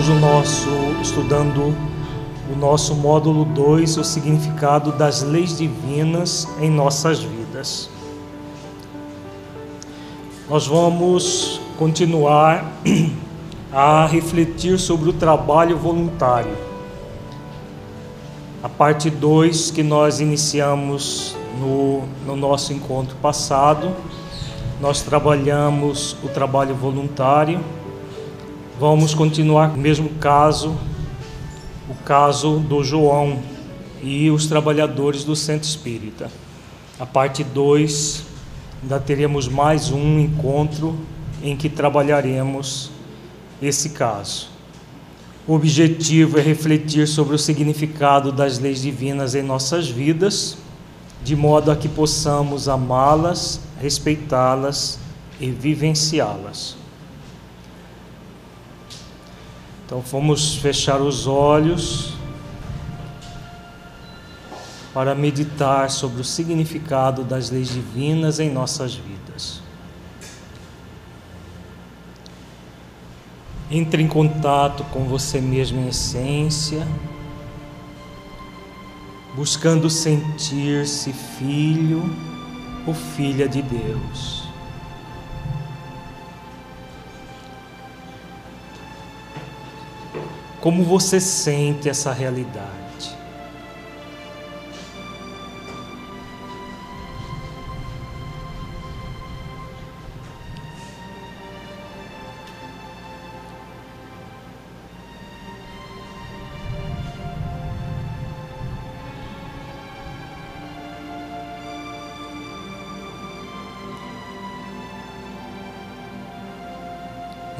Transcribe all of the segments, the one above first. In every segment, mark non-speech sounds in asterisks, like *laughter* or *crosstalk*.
estamos no nosso estudando o nosso módulo 2, o significado das leis divinas em nossas vidas. Nós vamos continuar a refletir sobre o trabalho voluntário. A parte 2 que nós iniciamos no, no nosso encontro passado, nós trabalhamos o trabalho voluntário Vamos continuar o mesmo caso, o caso do João e os trabalhadores do Centro Espírita. A parte 2, ainda teremos mais um encontro em que trabalharemos esse caso. O objetivo é refletir sobre o significado das leis divinas em nossas vidas, de modo a que possamos amá-las, respeitá-las e vivenciá-las. Então vamos fechar os olhos para meditar sobre o significado das leis divinas em nossas vidas. Entre em contato com você mesmo em essência, buscando sentir-se filho ou filha de Deus. Como você sente essa realidade?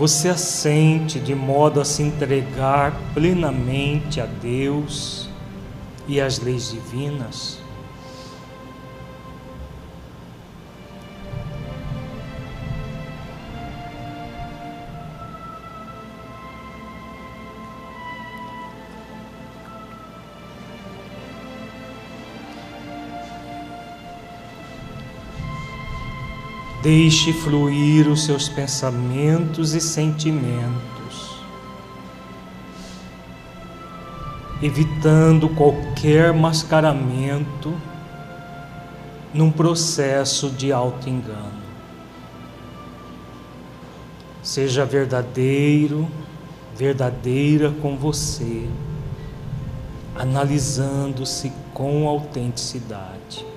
Você assente de modo a se entregar plenamente a Deus e às leis divinas? Deixe fluir os seus pensamentos e sentimentos, evitando qualquer mascaramento num processo de auto-engano. Seja verdadeiro, verdadeira com você, analisando-se com autenticidade.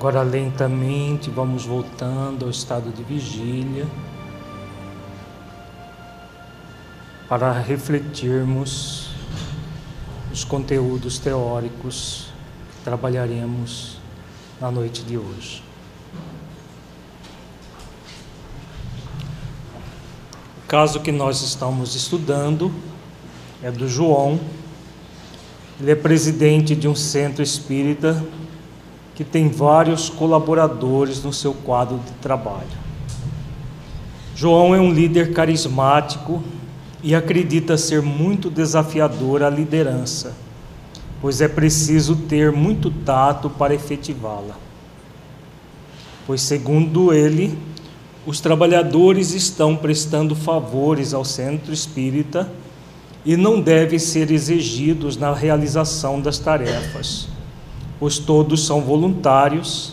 Agora, lentamente, vamos voltando ao estado de vigília para refletirmos os conteúdos teóricos que trabalharemos na noite de hoje. O caso que nós estamos estudando é do João. Ele é presidente de um centro espírita que tem vários colaboradores no seu quadro de trabalho. João é um líder carismático e acredita ser muito desafiador a liderança, pois é preciso ter muito tato para efetivá-la. Pois, segundo ele, os trabalhadores estão prestando favores ao centro espírita e não devem ser exigidos na realização das tarefas, pois todos são voluntários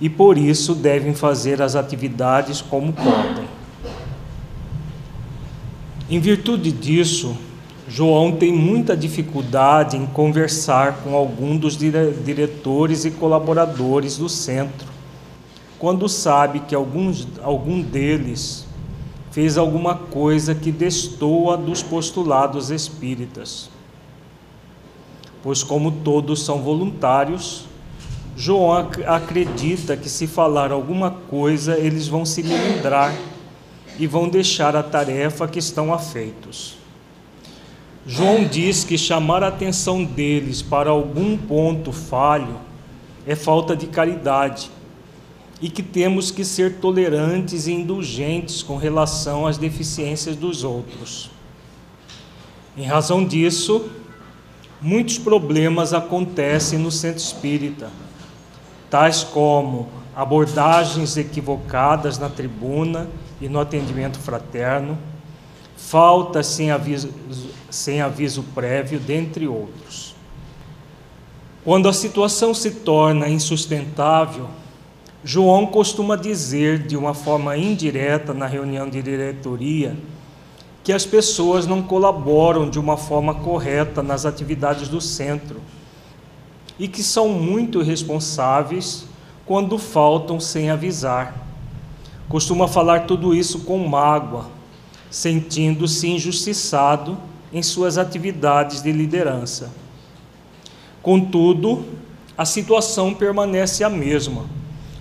e por isso devem fazer as atividades como podem. Em virtude disso, João tem muita dificuldade em conversar com algum dos dire diretores e colaboradores do centro, quando sabe que alguns, algum deles fez alguma coisa que destoa dos postulados espíritas. Pois, como todos são voluntários, João acredita que se falar alguma coisa, eles vão se melindrar e vão deixar a tarefa que estão afeitos. João diz que chamar a atenção deles para algum ponto falho é falta de caridade e que temos que ser tolerantes e indulgentes com relação às deficiências dos outros. Em razão disso, muitos problemas acontecem no centro espírita, tais como abordagens equivocadas na tribuna e no atendimento fraterno, faltas sem aviso, sem aviso prévio, dentre outros. Quando a situação se torna insustentável, João costuma dizer de uma forma indireta na reunião de diretoria que as pessoas não colaboram de uma forma correta nas atividades do centro e que são muito responsáveis quando faltam sem avisar. Costuma falar tudo isso com mágoa, sentindo-se injustiçado em suas atividades de liderança. Contudo, a situação permanece a mesma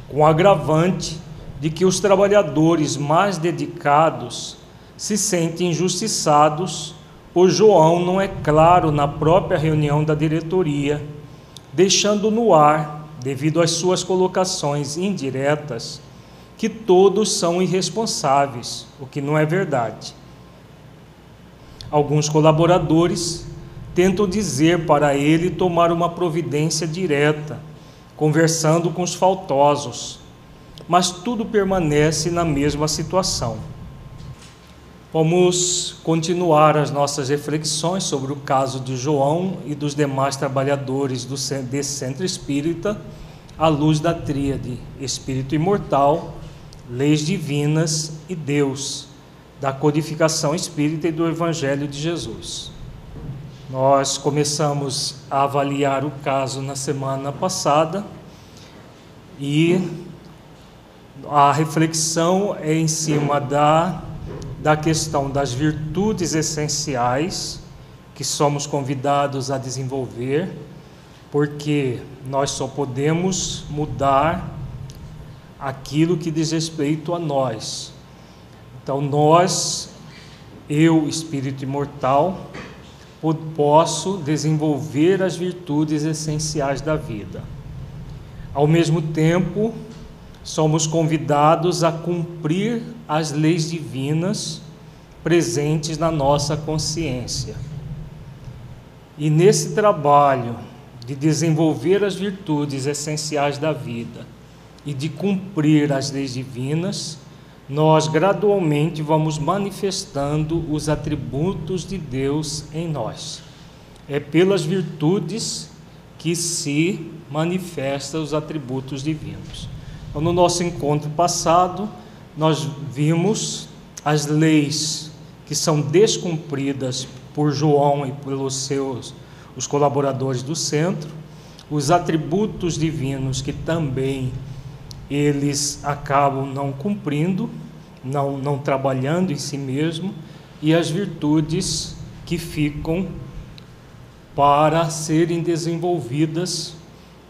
com agravante de que os trabalhadores mais dedicados se sentem injustiçados, pois João não é claro na própria reunião da diretoria, deixando no ar, devido às suas colocações indiretas, que todos são irresponsáveis, o que não é verdade. Alguns colaboradores tentam dizer para ele tomar uma providência direta conversando com os faltosos, mas tudo permanece na mesma situação. Vamos continuar as nossas reflexões sobre o caso de João e dos demais trabalhadores do, desse centro espírita, à luz da tríade Espírito Imortal, Leis Divinas e Deus, da codificação espírita e do Evangelho de Jesus. Nós começamos a avaliar o caso na semana passada e a reflexão é em cima da, da questão das virtudes essenciais que somos convidados a desenvolver, porque nós só podemos mudar aquilo que diz respeito a nós. Então, nós, eu, espírito imortal, posso desenvolver as virtudes essenciais da vida. Ao mesmo tempo, somos convidados a cumprir as leis divinas presentes na nossa consciência. E nesse trabalho de desenvolver as virtudes essenciais da vida e de cumprir as leis divinas, nós gradualmente vamos manifestando os atributos de Deus em nós. É pelas virtudes que se manifestam os atributos divinos. Então, no nosso encontro passado, nós vimos as leis que são descumpridas por João e pelos seus os colaboradores do centro, os atributos divinos que também eles acabam não cumprindo, não, não trabalhando em si mesmo, e as virtudes que ficam para serem desenvolvidas,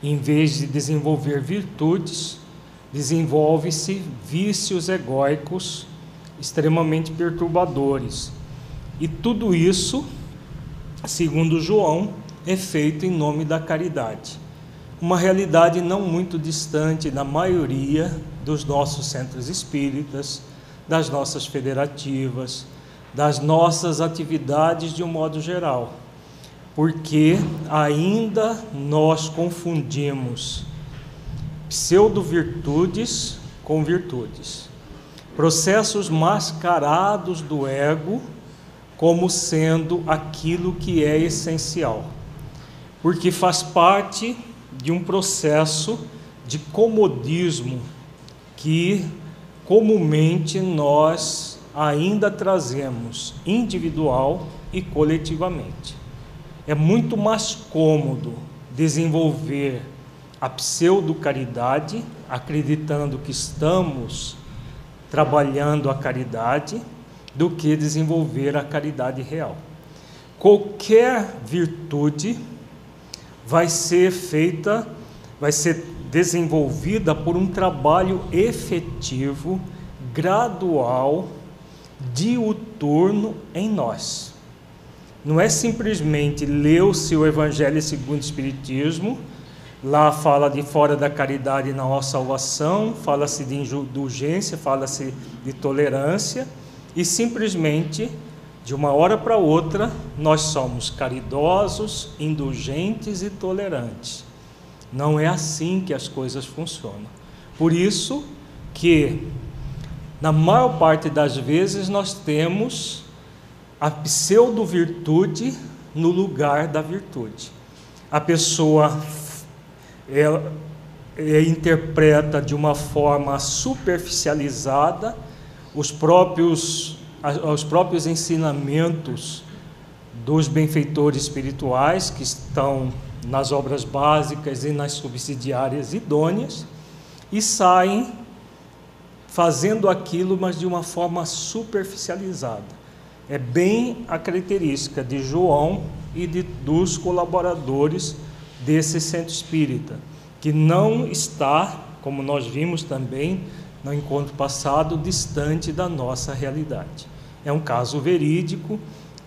em vez de desenvolver virtudes, desenvolve-se vícios egóicos extremamente perturbadores. E tudo isso, segundo João, é feito em nome da caridade uma realidade não muito distante da maioria dos nossos centros espíritas, das nossas federativas, das nossas atividades de um modo geral, porque ainda nós confundimos pseudo-virtudes com virtudes. processos mascarados do ego como sendo aquilo que é essencial, porque faz parte de um processo de comodismo que comumente nós ainda trazemos individual e coletivamente. É muito mais cômodo desenvolver a pseudo-caridade, acreditando que estamos trabalhando a caridade, do que desenvolver a caridade real. Qualquer virtude vai ser feita, vai ser desenvolvida por um trabalho efetivo, gradual, diuturno em nós. Não é simplesmente ler-se o Evangelho segundo o Espiritismo, lá fala de fora da caridade na nossa salvação, fala-se de indulgência, fala-se de tolerância, e simplesmente, de uma hora para outra, nós somos caridosos, indulgentes e tolerantes. Não é assim que as coisas funcionam. Por isso que, na maior parte das vezes, nós temos a pseudo-virtude no lugar da virtude. A pessoa ela, ela interpreta de uma forma superficializada os próprios, os próprios ensinamentos dos benfeitores espirituais que estão nas obras básicas e nas subsidiárias idôneas e saem fazendo aquilo, mas de uma forma superficializada. É bem a característica de João e de, dos colaboradores desse centro espírita, que não está, como nós vimos também no encontro passado, distante da nossa realidade. É um caso verídico,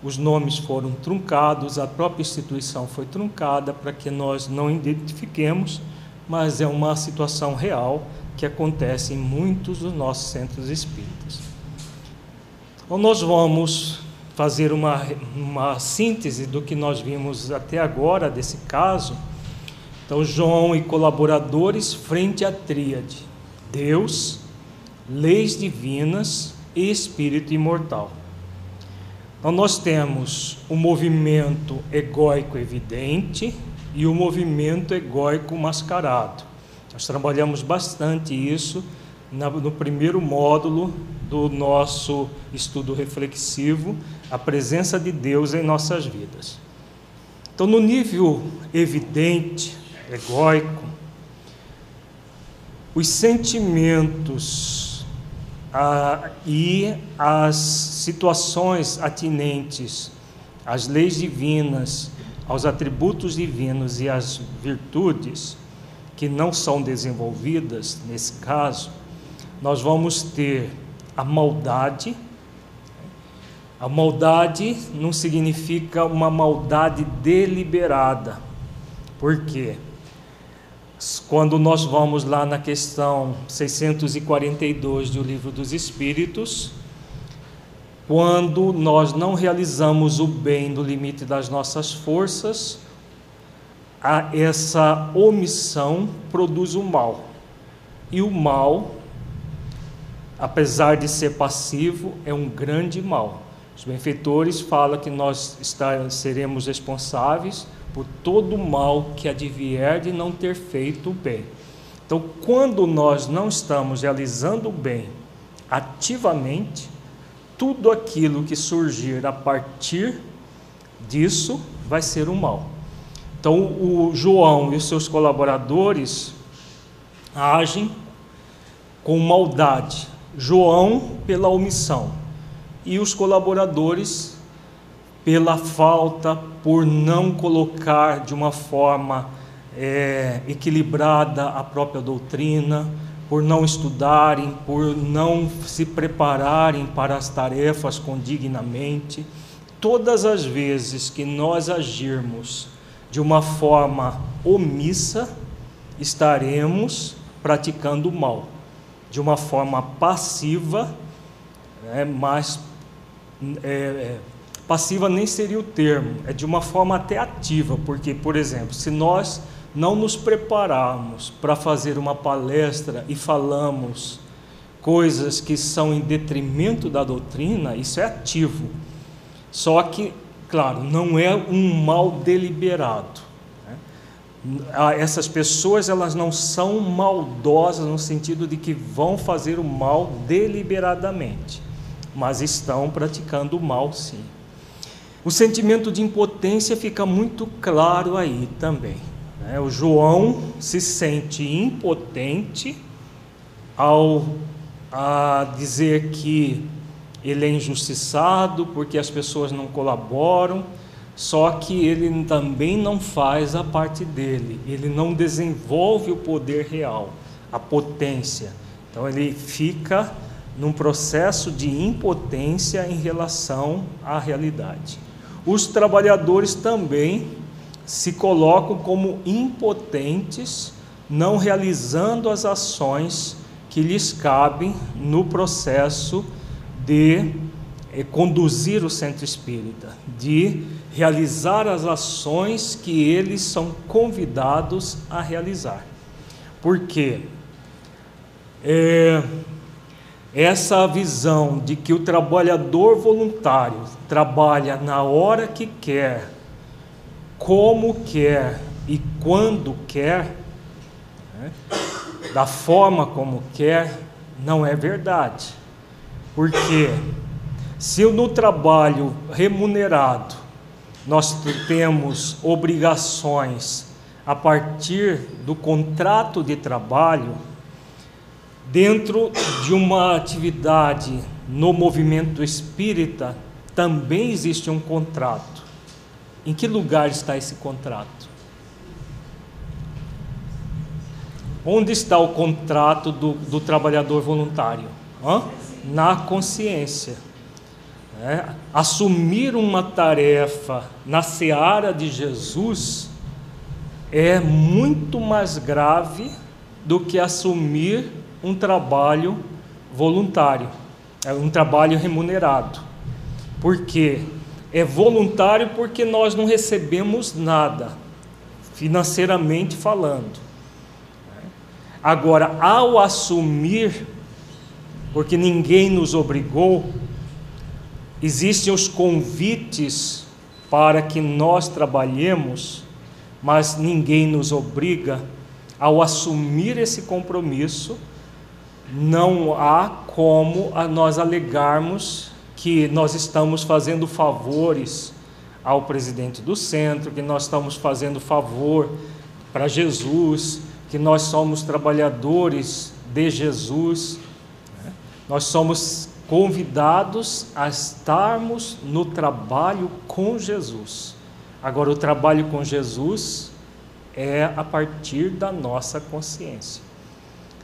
os nomes foram truncados, a própria instituição foi truncada para que nós não identifiquemos, mas é uma situação real que acontece em muitos dos nossos centros espíritas. Então, nós vamos fazer uma, uma síntese do que nós vimos até agora desse caso. Então, João e colaboradores frente à tríade: Deus, leis divinas e espírito imortal. Então, nós temos o movimento egóico evidente e o movimento egóico mascarado. Nós trabalhamos bastante isso no primeiro módulo do nosso estudo reflexivo, a presença de Deus em nossas vidas. Então, no nível evidente, egóico, os sentimentos ah, e as situações atinentes às leis divinas, aos atributos divinos e às virtudes que não são desenvolvidas, nesse caso, nós vamos ter a maldade. A maldade não significa uma maldade deliberada. Por quê? Quando nós vamos lá na questão 642 do Livro dos Espíritos, quando nós não realizamos o bem no limite das nossas forças, essa omissão produz o mal. E o mal apesar de ser passivo, é um grande mal. Os benfeitores falam que nós seremos responsáveis por todo o mal que advier de não ter feito o bem. Então, quando nós não estamos realizando o bem ativamente, tudo aquilo que surgir a partir disso vai ser o mal. Então, o João e os seus colaboradores agem com maldade, João pela omissão e os colaboradores pela falta, por não colocar de uma forma é, equilibrada a própria doutrina, por não estudarem, por não se prepararem para as tarefas condignamente. Todas as vezes que nós agirmos de uma forma omissa, estaremos praticando o mal de uma forma passiva, né, mas é, é, passiva nem seria o termo, é de uma forma até ativa, porque, por exemplo, se nós não nos prepararmos para fazer uma palestra e falamos coisas que são em detrimento da doutrina, isso é ativo. Só que, claro, não é um mal deliberado. Né? Essas pessoas elas não são maldosas no sentido de que vão fazer o mal deliberadamente, mas estão praticando o mal sim. O sentimento de impotência fica muito claro aí também. Né? O João se sente impotente ao a dizer que ele é injustiçado porque as pessoas não colaboram, só que ele também não faz a parte dele, ele não desenvolve o poder real, a potência. Então ele fica num processo de impotência em relação à realidade. Os trabalhadores também se colocam como impotentes, não realizando as ações que lhes cabem no processo de eh, conduzir o centro espírita, de realizar as ações que eles são convidados a realizar. Porque é, essa visão de que o trabalhador voluntário trabalha na hora que quer, como quer e quando quer, né, da forma como quer, não é verdade. Porque se no trabalho remunerado nós temos obrigações a partir do contrato de trabalho, dentro de uma atividade no movimento espírita, também existe um contrato. Em que lugar está esse contrato? Onde está o contrato do, do trabalhador voluntário? Hã? Na consciência. É, assumir uma tarefa na seara de Jesus é muito mais grave do que assumir um trabalho voluntário, é um trabalho remunerado. Por quê? É voluntário porque nós não recebemos nada, financeiramente falando. Agora, ao assumir, porque ninguém nos obrigou, existem os convites para que nós trabalhemos, mas ninguém nos obriga. Ao assumir esse compromisso, não há como nós alegarmos que nós estamos fazendo favores ao presidente do centro, que nós estamos fazendo favor para Jesus, que nós somos trabalhadores de Jesus, né? nós somos convidados a estarmos no trabalho com Jesus. Agora, o trabalho com Jesus é a partir da nossa consciência.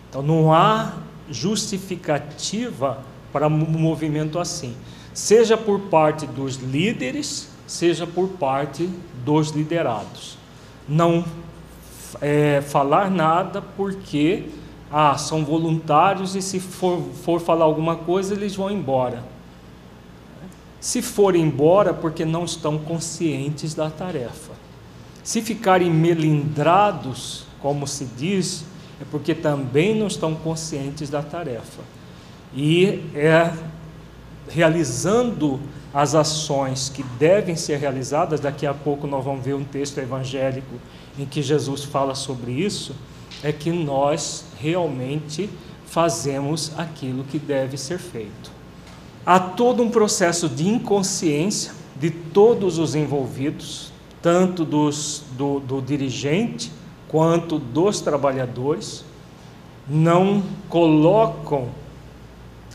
Então, não há justificativa para um movimento assim, seja por parte dos líderes, seja por parte dos liderados. Não é, falar nada porque ah, são voluntários e se for, for falar alguma coisa eles vão embora. Se forem embora, porque não estão conscientes da tarefa. Se ficarem melindrados, como se diz, é porque também não estão conscientes da tarefa. E é realizando as ações que devem ser realizadas, daqui a pouco nós vamos ver um texto evangélico em que Jesus fala sobre isso, é que nós realmente fazemos aquilo que deve ser feito. Há todo um processo de inconsciência de todos os envolvidos, tanto dos, do, do dirigente quanto dos trabalhadores, não colocam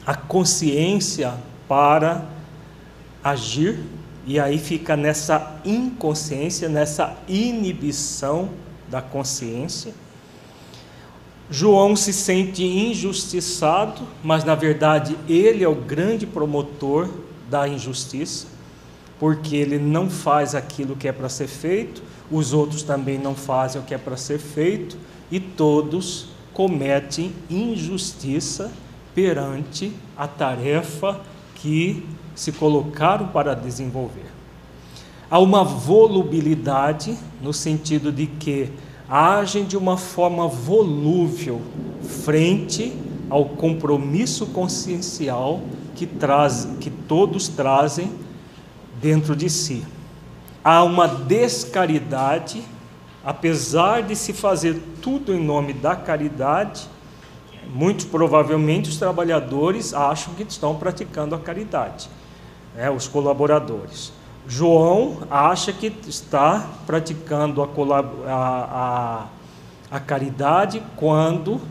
a consciência para agir e aí fica nessa inconsciência, nessa inibição da consciência. João se sente injustiçado, mas na verdade ele é o grande promotor da injustiça, porque ele não faz aquilo que é para ser feito, os outros também não fazem o que é para ser feito, e todos cometem injustiça perante a tarefa que se colocaram para desenvolver. Há uma volubilidade no sentido de que agem de uma forma volúvel frente ao compromisso consciencial que, traz, que todos trazem dentro de si. Há uma descaridade, apesar de se fazer tudo em nome da caridade, muito provavelmente os trabalhadores acham que estão praticando a caridade, né, os colaboradores. João acha que está praticando a, a, a, a caridade quando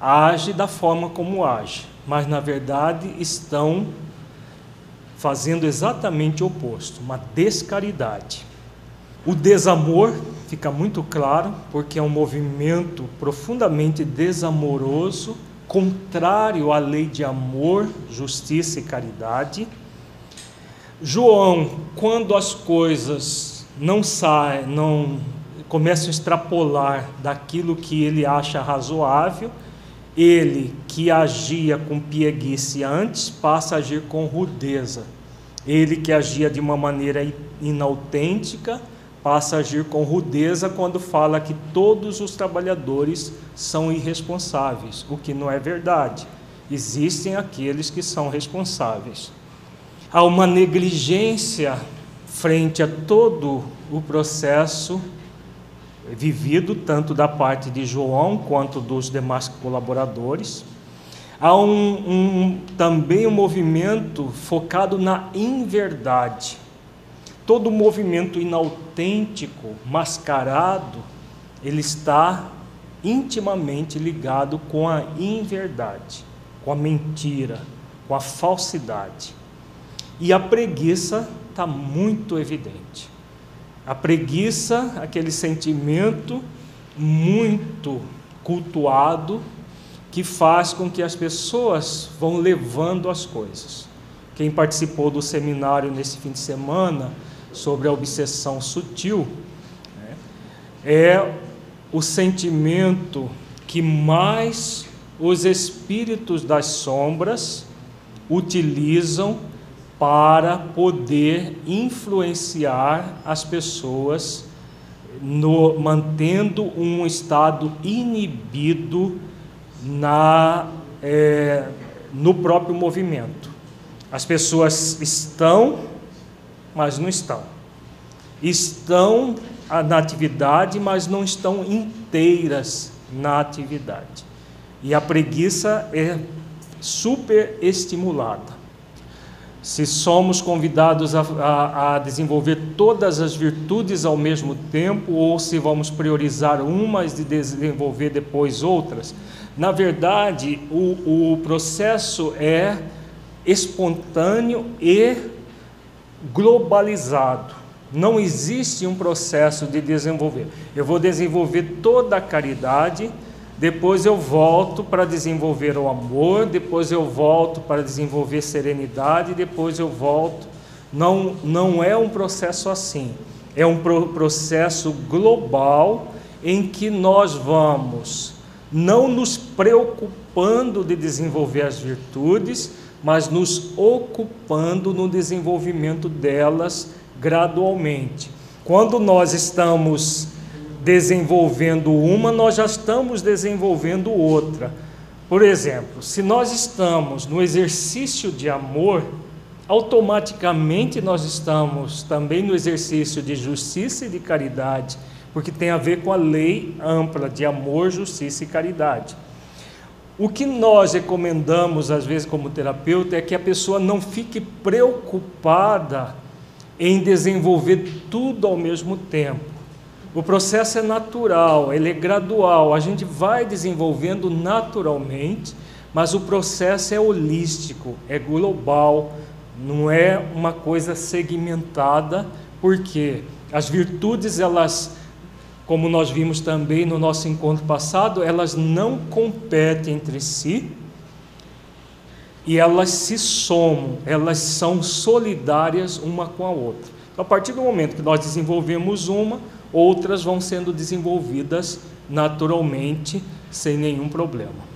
age da forma como age, mas na verdade estão fazendo exatamente o oposto, uma descaridade. O desamor fica muito claro, porque é um movimento profundamente desamoroso, contrário à lei de amor, justiça e caridade. João, quando as coisas não saem, não começam a extrapolar daquilo que ele acha razoável, ele que agia com pieguice antes passa a agir com rudeza. Ele que agia de uma maneira inautêntica passa a agir com rudeza quando fala que todos os trabalhadores são irresponsáveis, o que não é verdade. Existem aqueles que são responsáveis. Há uma negligência frente a todo o processo vivido, tanto da parte de João quanto dos demais colaboradores. Há um, um, também um movimento focado na inverdade. Todo movimento inautêntico, mascarado, ele está intimamente ligado com a inverdade, com a mentira, com a falsidade. E a preguiça está muito evidente. A preguiça, aquele sentimento muito cultuado que faz com que as pessoas vão levando as coisas. Quem participou do seminário nesse fim de semana sobre a obsessão sutil né, é o sentimento que mais os espíritos das sombras utilizam para poder influenciar as pessoas, no, mantendo um estado inibido na, é, no próprio movimento. As pessoas estão, mas não estão. Estão na atividade, mas não estão inteiras na atividade. E a preguiça é super estimulada se somos convidados a, a, a, desenvolver todas as virtudes ao mesmo tempo ou se vamos priorizar umas e desenvolver depois outras. Na verdade, o, o processo é espontâneo e globalizado. Não existe um processo de desenvolver. Eu vou desenvolver toda a caridade depois eu volto para desenvolver o amor, depois eu volto para desenvolver serenidade, depois eu volto. Não, não é um processo assim. É um pro processo global em que nós vamos não nos preocupando de desenvolver as virtudes, mas nos ocupando no desenvolvimento delas gradualmente. Quando nós estamos desenvolvendo uma, nós já estamos desenvolvendo outra. Por exemplo, se nós estamos no exercício de amor, automaticamente nós estamos também no exercício de justiça e de caridade, porque tem a ver com a lei ampla de amor, justiça e caridade. O que nós recomendamos, às vezes, como terapeuta, é que a pessoa não fique preocupada em desenvolver tudo ao mesmo tempo. O processo é natural, ele é gradual, a gente vai desenvolvendo naturalmente, mas o processo é holístico, é global, não é uma coisa segmentada, porque as virtudes, elas, como nós vimos também no nosso encontro passado, elas não competem entre si e elas se somam, elas são solidárias uma com a outra. Então, a partir do momento que nós desenvolvemos uma, outras vão sendo desenvolvidas naturalmente, sem nenhum problema.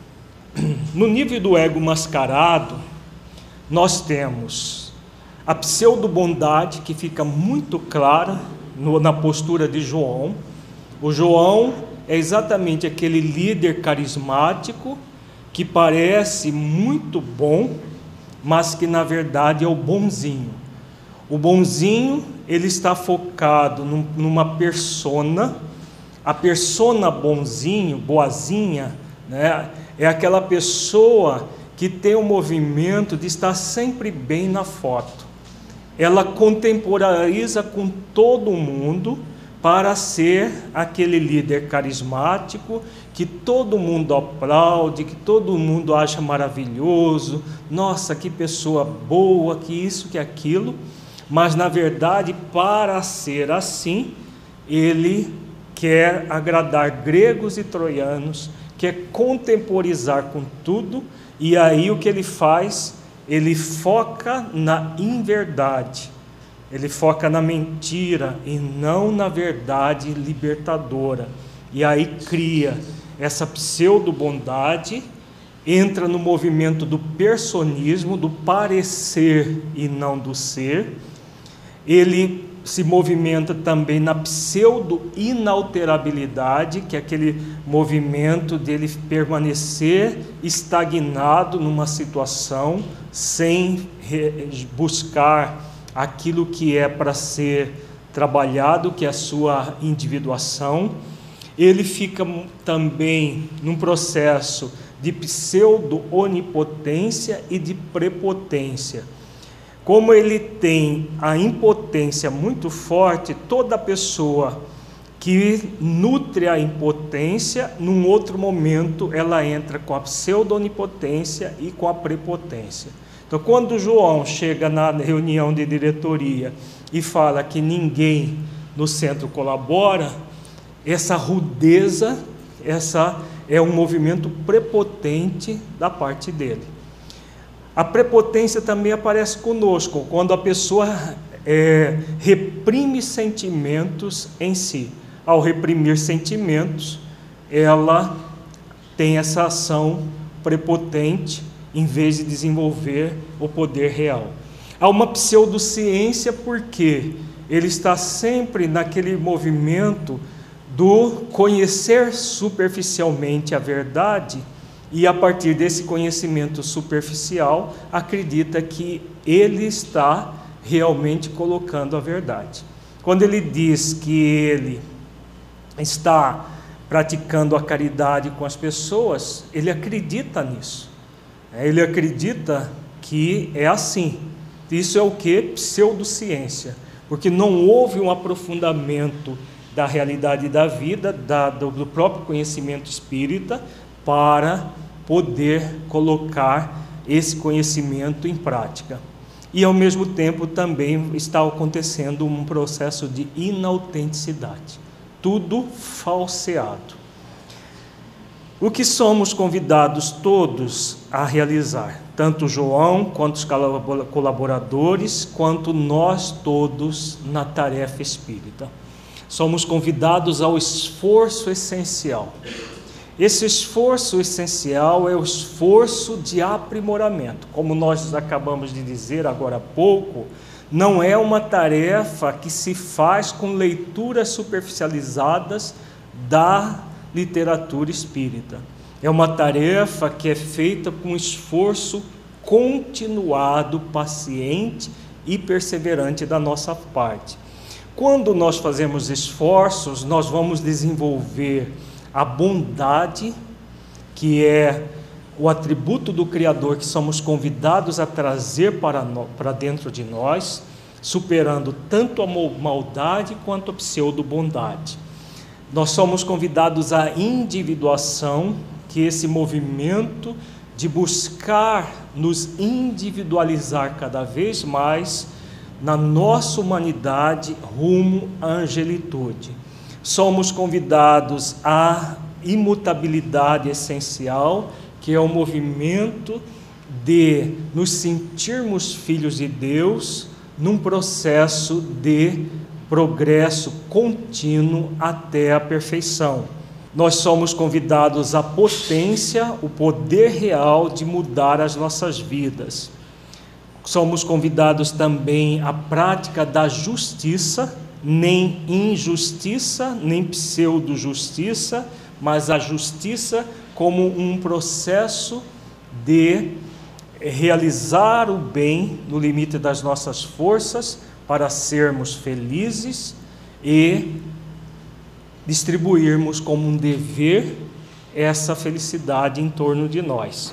No nível do ego mascarado, nós temos a pseudo-bondade, que fica muito clara no, na postura de João. O João é exatamente aquele líder carismático que parece muito bom, mas que na verdade é o bonzinho. O bonzinho, ele está focado num, numa persona, a persona bonzinho, boazinha, né, é aquela pessoa que tem o movimento de estar sempre bem na foto. Ela contemporariza com todo mundo para ser aquele líder carismático que todo mundo aplaude, que todo mundo acha maravilhoso, nossa, que pessoa boa, que isso, que aquilo, mas na verdade, para ser assim, ele quer agradar gregos e troianos, quer contemporizar com tudo, e aí o que ele faz? Ele foca na inverdade ele foca na mentira e não na verdade libertadora. E aí cria essa pseudo-bondade, entra no movimento do personismo, do parecer e não do ser. Ele se movimenta também na pseudo-inalterabilidade, que é aquele movimento dele permanecer estagnado numa situação sem buscar aquilo que é para ser trabalhado, que é a sua individuação. Ele fica também num processo de pseudo-onipotência e de prepotência. Como ele tem a impotência muito forte, toda pessoa que nutre a impotência, num outro momento ela entra com a pseudo-onipotência e com a prepotência. Então, quando João chega na reunião de diretoria e fala que ninguém no centro colabora, essa rudeza, essa é um movimento prepotente da parte dele. A prepotência também aparece conosco, quando a pessoa é, reprime sentimentos em si. Ao reprimir sentimentos, ela tem essa ação prepotente em vez de desenvolver o poder real. Há uma pseudociência porque ele está sempre naquele movimento do conhecer superficialmente a verdade e a partir desse conhecimento superficial acredita que ele está realmente colocando a verdade. Quando ele diz que ele está praticando a caridade com as pessoas, ele acredita nisso. É, ele acredita que é assim. Isso é o que? Pseudociência. Porque não houve um aprofundamento da realidade da vida, da, do, do próprio conhecimento espírita, para poder colocar esse conhecimento em prática. E ao mesmo tempo também está acontecendo um processo de inautenticidade. Tudo falseado. O que somos convidados todos a realizar, tanto João, quanto os colaboradores, quanto nós todos na tarefa espírita. Somos convidados ao esforço essencial. Esse esforço essencial é o esforço de aprimoramento. Como nós acabamos de dizer agora há pouco, não é uma tarefa que se faz com leituras superficializadas da literatura espírita. É uma tarefa que é feita com esforço continuado, paciente e perseverante da nossa parte. Quando nós fazemos esforços, nós vamos desenvolver a bondade, que é o atributo do Criador que somos convidados a trazer para, para dentro de nós, superando tanto a maldade quanto a pseudo-bondade. Nós somos convidados à individuação, que esse movimento de buscar nos individualizar cada vez mais na nossa humanidade rumo à angelitude. Somos convidados à imutabilidade essencial, que é o movimento de nos sentirmos filhos de Deus num processo de progresso contínuo até a perfeição. Nós somos convidados à potência, o poder real de mudar as nossas vidas. Somos convidados também à prática da justiça, nem injustiça, nem pseudo-justiça, mas a justiça como um processo de realizar o bem no limite das nossas forças para sermos felizes e distribuirmos como um dever essa felicidade em torno de nós.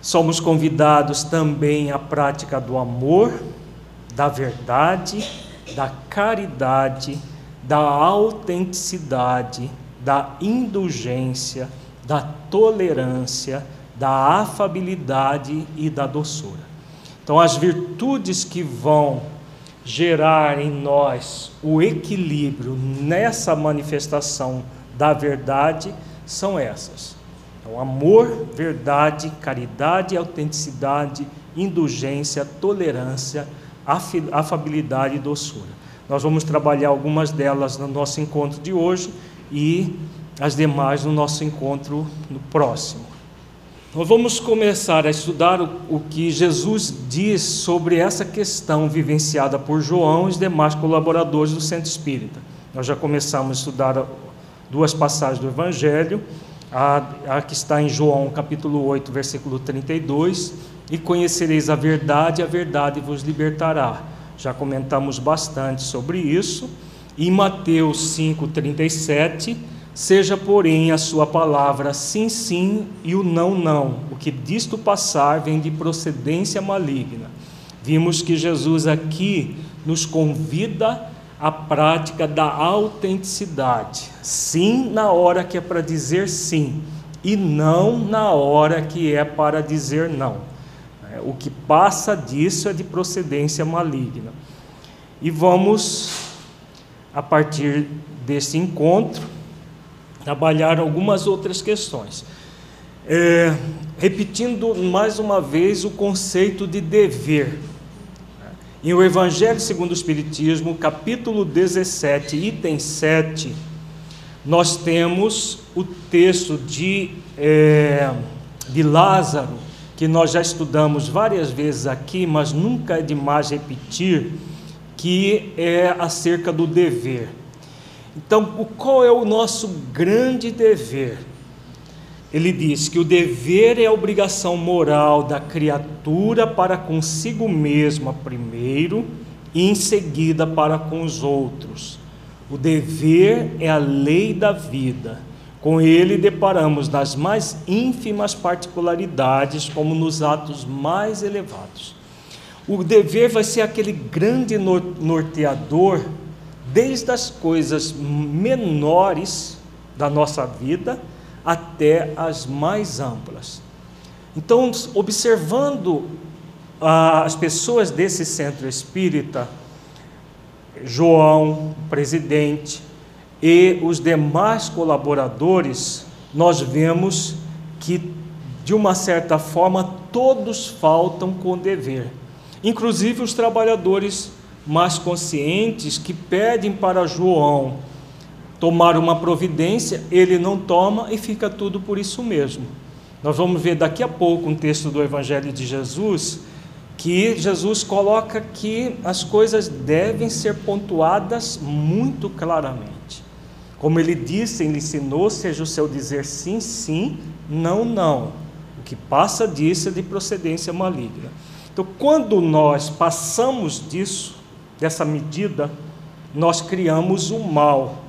Somos convidados também à prática do amor, da verdade, da caridade, da autenticidade, da indulgência, da tolerância, da afabilidade e da doçura. Então, as virtudes que vão gerar em nós o equilíbrio nessa manifestação da verdade são essas. Então, amor, verdade, caridade, autenticidade, indulgência, tolerância, afabilidade e doçura. Nós vamos trabalhar algumas delas no nosso encontro de hoje e as demais no nosso encontro no próximo. Nós vamos começar a estudar o, que Jesus diz sobre essa questão vivenciada por João e os demais colaboradores do Centro Espírita. Nós já começamos a estudar duas passagens do Evangelho, a, a que está em João capítulo 8, versículo 32, e conhecereis a verdade, a verdade vos libertará. Já comentamos bastante sobre isso. E Mateus 5, 37 Seja, porém, a sua palavra sim, sim e o não, não. O que disto passar vem de procedência maligna. Vimos que Jesus aqui nos convida à prática da autenticidade. Sim, na hora que é para dizer sim, e não na hora que é para dizer não. É, o que passa disso é de procedência maligna. E vamos, a partir desse encontro, trabalhar algumas outras questões. É, repetindo mais uma vez o conceito de dever. Em o Evangelho segundo o Espiritismo, capítulo 17, item 7, nós temos o texto de, é, de Lázaro, que nós já estudamos várias vezes aqui, mas nunca é demais repetir, que é acerca do dever. Então, qual é o nosso grande dever? Ele diz que o dever é a obrigação moral da criatura para consigo mesma primeiro e em seguida para com os outros. O dever é a lei da vida. Com ele deparamos nas mais ínfimas particularidades, como nos atos mais elevados. O dever vai ser aquele grande norteador desde as coisas menores da nossa vida até as mais amplas. Então, observando ah, as pessoas desse centro espírita, João, presidente, e os demais colaboradores, nós vemos que, de uma certa forma, todos faltam com dever, inclusive os trabalhadores mais conscientes que pedem para João tomar uma providência, ele não toma e fica tudo por isso mesmo. Nós vamos ver daqui a pouco um texto do Evangelho de Jesus que Jesus coloca que as coisas devem ser pontuadas muito claramente. Como ele disse, ele ensinou, seja o seu dizer sim, sim, não, não. O que passa disso é de procedência maligna. Então, quando nós passamos disso, dessa medida, nós criamos o mal.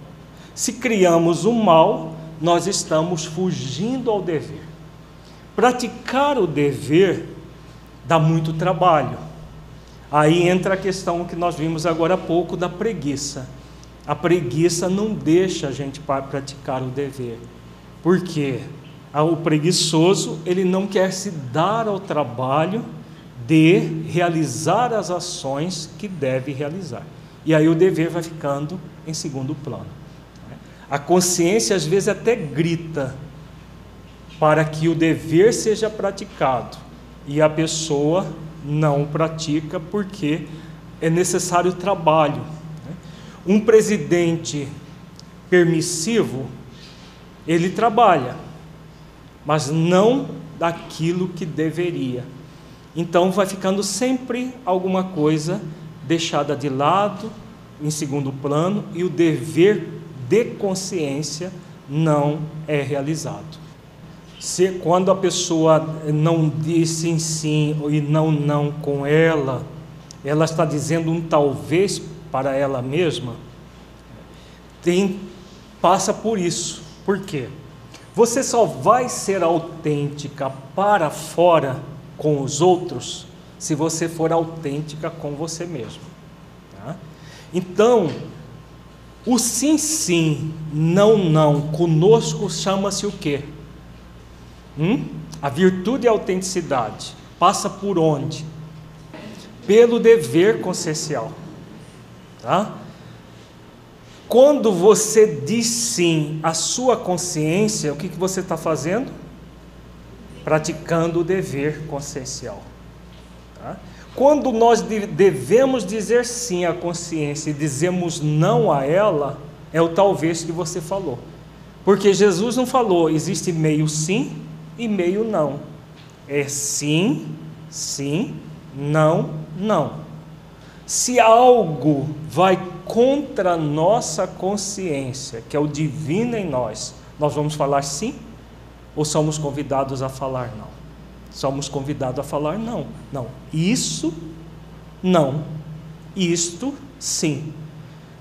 Se criamos o mal, nós estamos fugindo ao dever. Praticar o dever dá muito trabalho. Aí entra a questão que nós vimos agora há pouco da preguiça. A preguiça não deixa a gente praticar o dever. Por quê? O preguiçoso, ele não quer se dar ao trabalho de realizar as ações que deve realizar. E aí o dever vai ficando em segundo plano. A consciência às vezes até grita para que o dever seja praticado e a pessoa não pratica porque é necessário trabalho. Um presidente permissivo, ele trabalha, mas não daquilo que deveria. Então vai ficando sempre alguma coisa deixada de lado, em segundo plano, e o dever de consciência não é realizado. Se quando a pessoa não diz sim, sim e não, não com ela, ela está dizendo um talvez para ela mesma, tem, passa por isso. Por quê? Você só vai ser autêntica para fora com os outros se você for autêntica com você mesmo. Tá? Então, o sim, sim, não, não, conosco chama-se o quê? Hum? A virtude e a autenticidade passa por onde? Pelo dever consciencial. Tá? Quando você diz sim à sua consciência, o que, que você está fazendo? Praticando o dever consciencial. Tá? Quando nós devemos dizer sim à consciência e dizemos não a ela, é o talvez que você falou. Porque Jesus não falou, existe meio sim e meio não. É sim, sim, não, não. Se algo vai contra a nossa consciência, que é o divino em nós, nós vamos falar sim ou somos convidados a falar não? Somos convidados a falar não. Não. Isso não. Isto sim.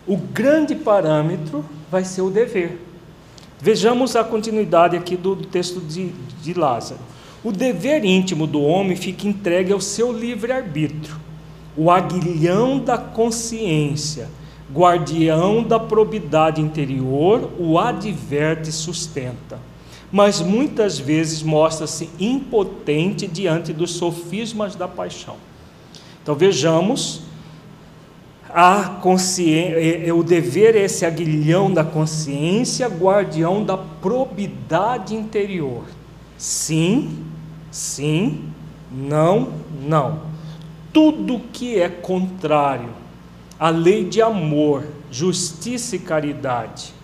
O grande parâmetro vai ser o dever. Vejamos a continuidade aqui do, do texto de, de Lázaro. O dever íntimo do homem fica entregue ao seu livre-arbítrio. O aguilhão da consciência, guardião da probidade interior, o adverte e sustenta mas muitas vezes mostra-se impotente diante dos sofismas da paixão. Então vejamos, a consciência, é, é, o dever é esse aguilhão da consciência, guardião da probidade interior. Sim, sim, não, não. Tudo que é contrário à lei de amor, justiça e caridade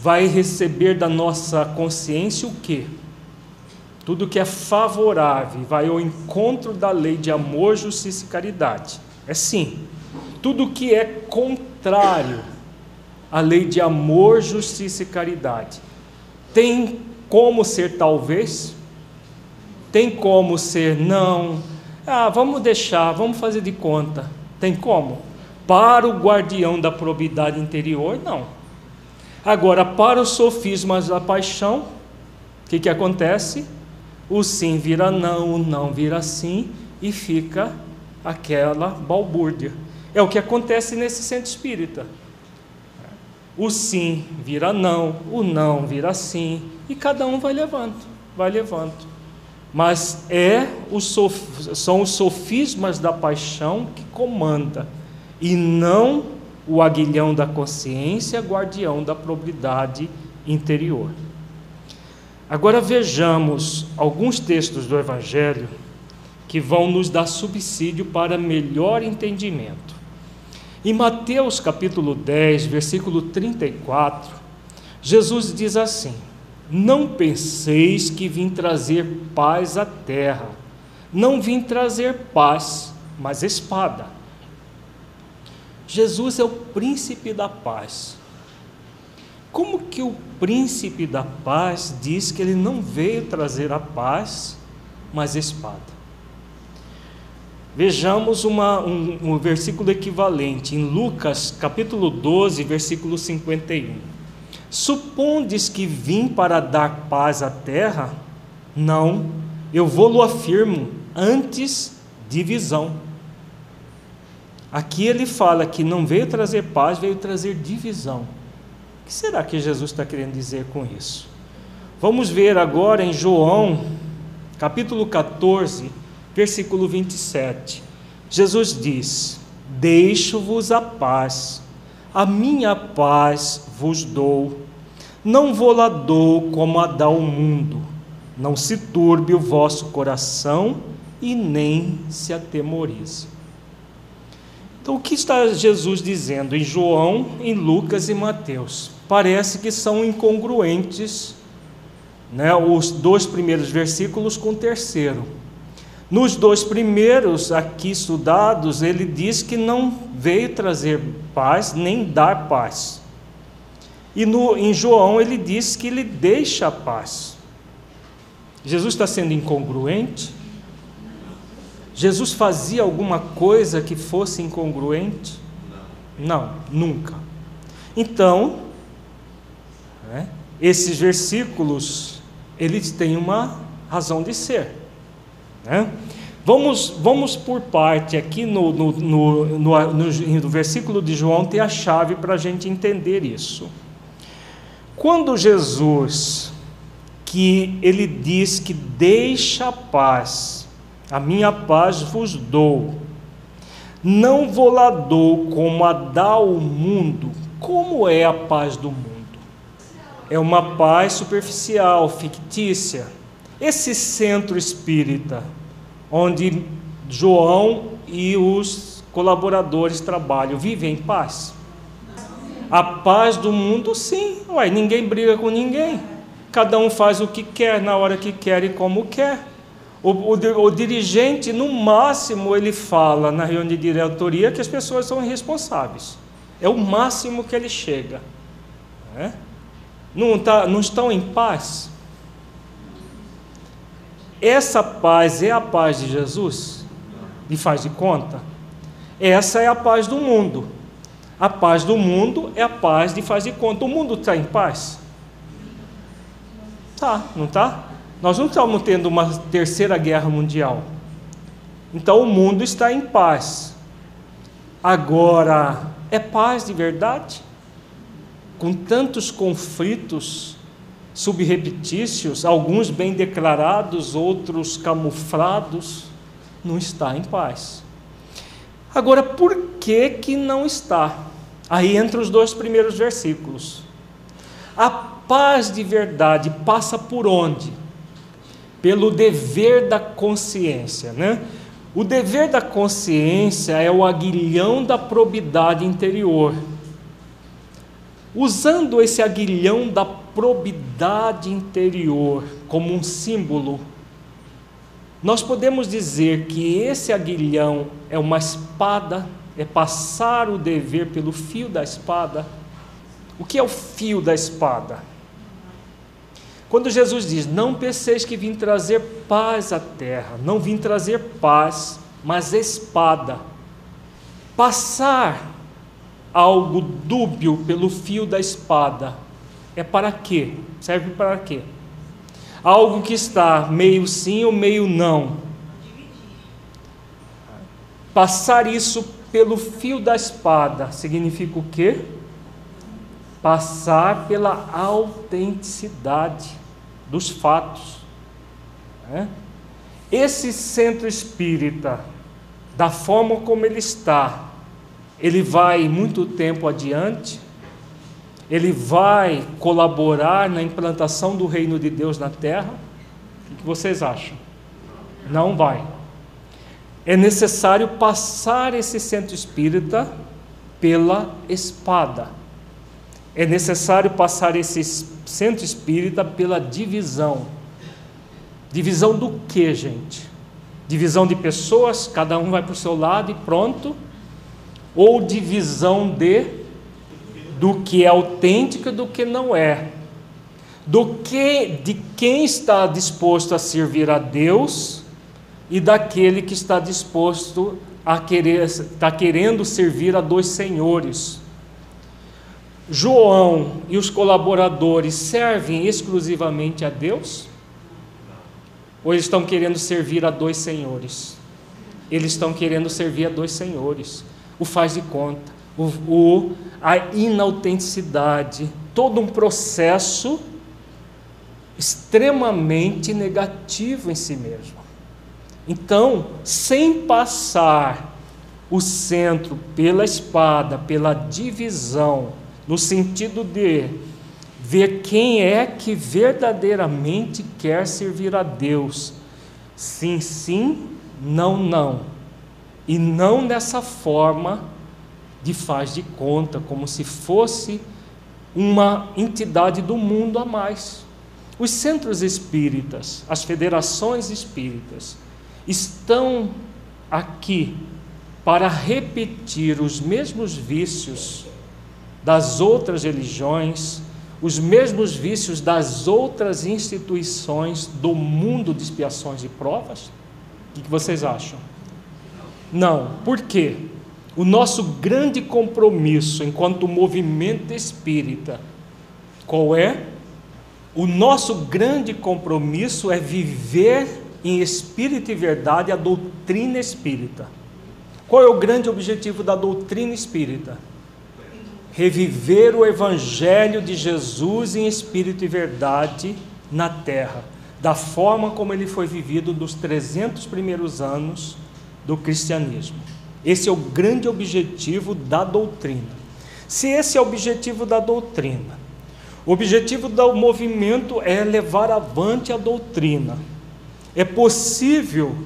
vai receber da nossa consciência o quê? Tudo que é favorável, vai ao encontro da lei de amor, justiça e caridade. É sim. Tudo que é contrário à lei de amor, justiça e caridade. Tem como ser talvez? Tem como ser não? Ah, vamos deixar, vamos fazer de conta. Tem como? Para o guardião da probidade interior, não. Agora, para os sofismas da paixão, o que, que acontece? O sim vira não, o não vira sim, e fica aquela balbúrdia. É o que acontece nesse centro espírita. O sim vira não, o não vira sim, e cada um vai levando, vai levando. Mas é os são os sofismas da paixão que comanda, e não o aguilhão da consciência, guardião da probidade interior. Agora vejamos alguns textos do Evangelho que vão nos dar subsídio para melhor entendimento. Em Mateus capítulo 10, versículo 34, Jesus diz assim: Não penseis que vim trazer paz à terra, não vim trazer paz, mas espada. Jesus é o príncipe da paz. Como que o príncipe da paz diz que ele não veio trazer a paz, mas espada? Vejamos uma, um, um versículo equivalente em Lucas capítulo 12, versículo 51. Supondes que vim para dar paz à terra? Não, eu vou-lo afirmo, antes divisão. Aqui ele fala que não veio trazer paz, veio trazer divisão. O que será que Jesus está querendo dizer com isso? Vamos ver agora em João, capítulo 14, versículo 27. Jesus diz: Deixo-vos a paz, a minha paz vos dou. Não vou lá dou como a dá o mundo. Não se turbe o vosso coração e nem se atemorize. Então, o que está Jesus dizendo em João, em Lucas e Mateus? Parece que são incongruentes né, os dois primeiros versículos com o terceiro. Nos dois primeiros aqui estudados, ele diz que não veio trazer paz nem dar paz. E no, em João ele diz que ele deixa a paz. Jesus está sendo incongruente? Jesus fazia alguma coisa que fosse incongruente? Não, nunca. Então, né, esses versículos, eles têm uma razão de ser. Né? Vamos, vamos por parte, aqui no, no, no, no, no versículo de João tem a chave para a gente entender isso. Quando Jesus, que ele diz que deixa a paz, a minha paz vos dou, não vou lá dou como a dá o mundo, como é a paz do mundo? É uma paz superficial, fictícia. Esse centro espírita, onde João e os colaboradores trabalham, vivem em paz? A paz do mundo, sim. Ué, ninguém briga com ninguém. Cada um faz o que quer, na hora que quer e como quer. O, o, o dirigente, no máximo, ele fala na reunião de diretoria que as pessoas são irresponsáveis. É o máximo que ele chega. É? Não, tá, não estão em paz? Essa paz é a paz de Jesus? E faz de conta? Essa é a paz do mundo. A paz do mundo é a paz de faz de conta. O mundo está em paz? Tá, não está? Nós não estamos tendo uma terceira guerra mundial. Então o mundo está em paz. Agora, é paz de verdade? Com tantos conflitos subrepetícios, alguns bem declarados, outros camuflados, não está em paz. Agora, por que que não está? Aí entra os dois primeiros versículos. A paz de verdade passa por onde? Pelo dever da consciência, né? O dever da consciência é o aguilhão da probidade interior. Usando esse aguilhão da probidade interior como um símbolo, nós podemos dizer que esse aguilhão é uma espada, é passar o dever pelo fio da espada. O que é o fio da espada? Quando Jesus diz: Não penseis que vim trazer paz à terra, não vim trazer paz, mas espada. Passar algo dúbio pelo fio da espada é para quê? Serve para quê? Algo que está meio sim ou meio não. Passar isso pelo fio da espada significa o quê? Passar pela autenticidade dos fatos. Né? Esse centro espírita, da forma como ele está, ele vai muito tempo adiante, ele vai colaborar na implantação do reino de Deus na terra? O que vocês acham? Não vai. É necessário passar esse centro espírita pela espada. É necessário passar esse centro espírita pela divisão. Divisão do que, gente? Divisão de pessoas, cada um vai para o seu lado e pronto? Ou divisão de do que é autêntico e do que não é. Do que de quem está disposto a servir a Deus e daquele que está disposto a querer está querendo servir a dois senhores. João e os colaboradores servem exclusivamente a Deus? Ou eles estão querendo servir a dois senhores? Eles estão querendo servir a dois senhores. O faz de conta o, o, a inautenticidade, todo um processo extremamente negativo em si mesmo. Então, sem passar o centro pela espada, pela divisão, no sentido de ver quem é que verdadeiramente quer servir a Deus. Sim, sim, não, não. E não dessa forma de faz de conta, como se fosse uma entidade do mundo a mais. Os centros espíritas, as federações espíritas, estão aqui para repetir os mesmos vícios das outras religiões, os mesmos vícios das outras instituições do mundo de expiações e provas? O que vocês acham? Não. Por quê? O nosso grande compromisso enquanto movimento espírita, qual é? O nosso grande compromisso é viver em espírito e verdade a doutrina espírita. Qual é o grande objetivo da doutrina espírita? reviver o Evangelho de Jesus em espírito e verdade na terra, da forma como ele foi vivido nos 300 primeiros anos do cristianismo. Esse é o grande objetivo da doutrina. Se esse é o objetivo da doutrina, o objetivo do movimento é levar avante a doutrina. É possível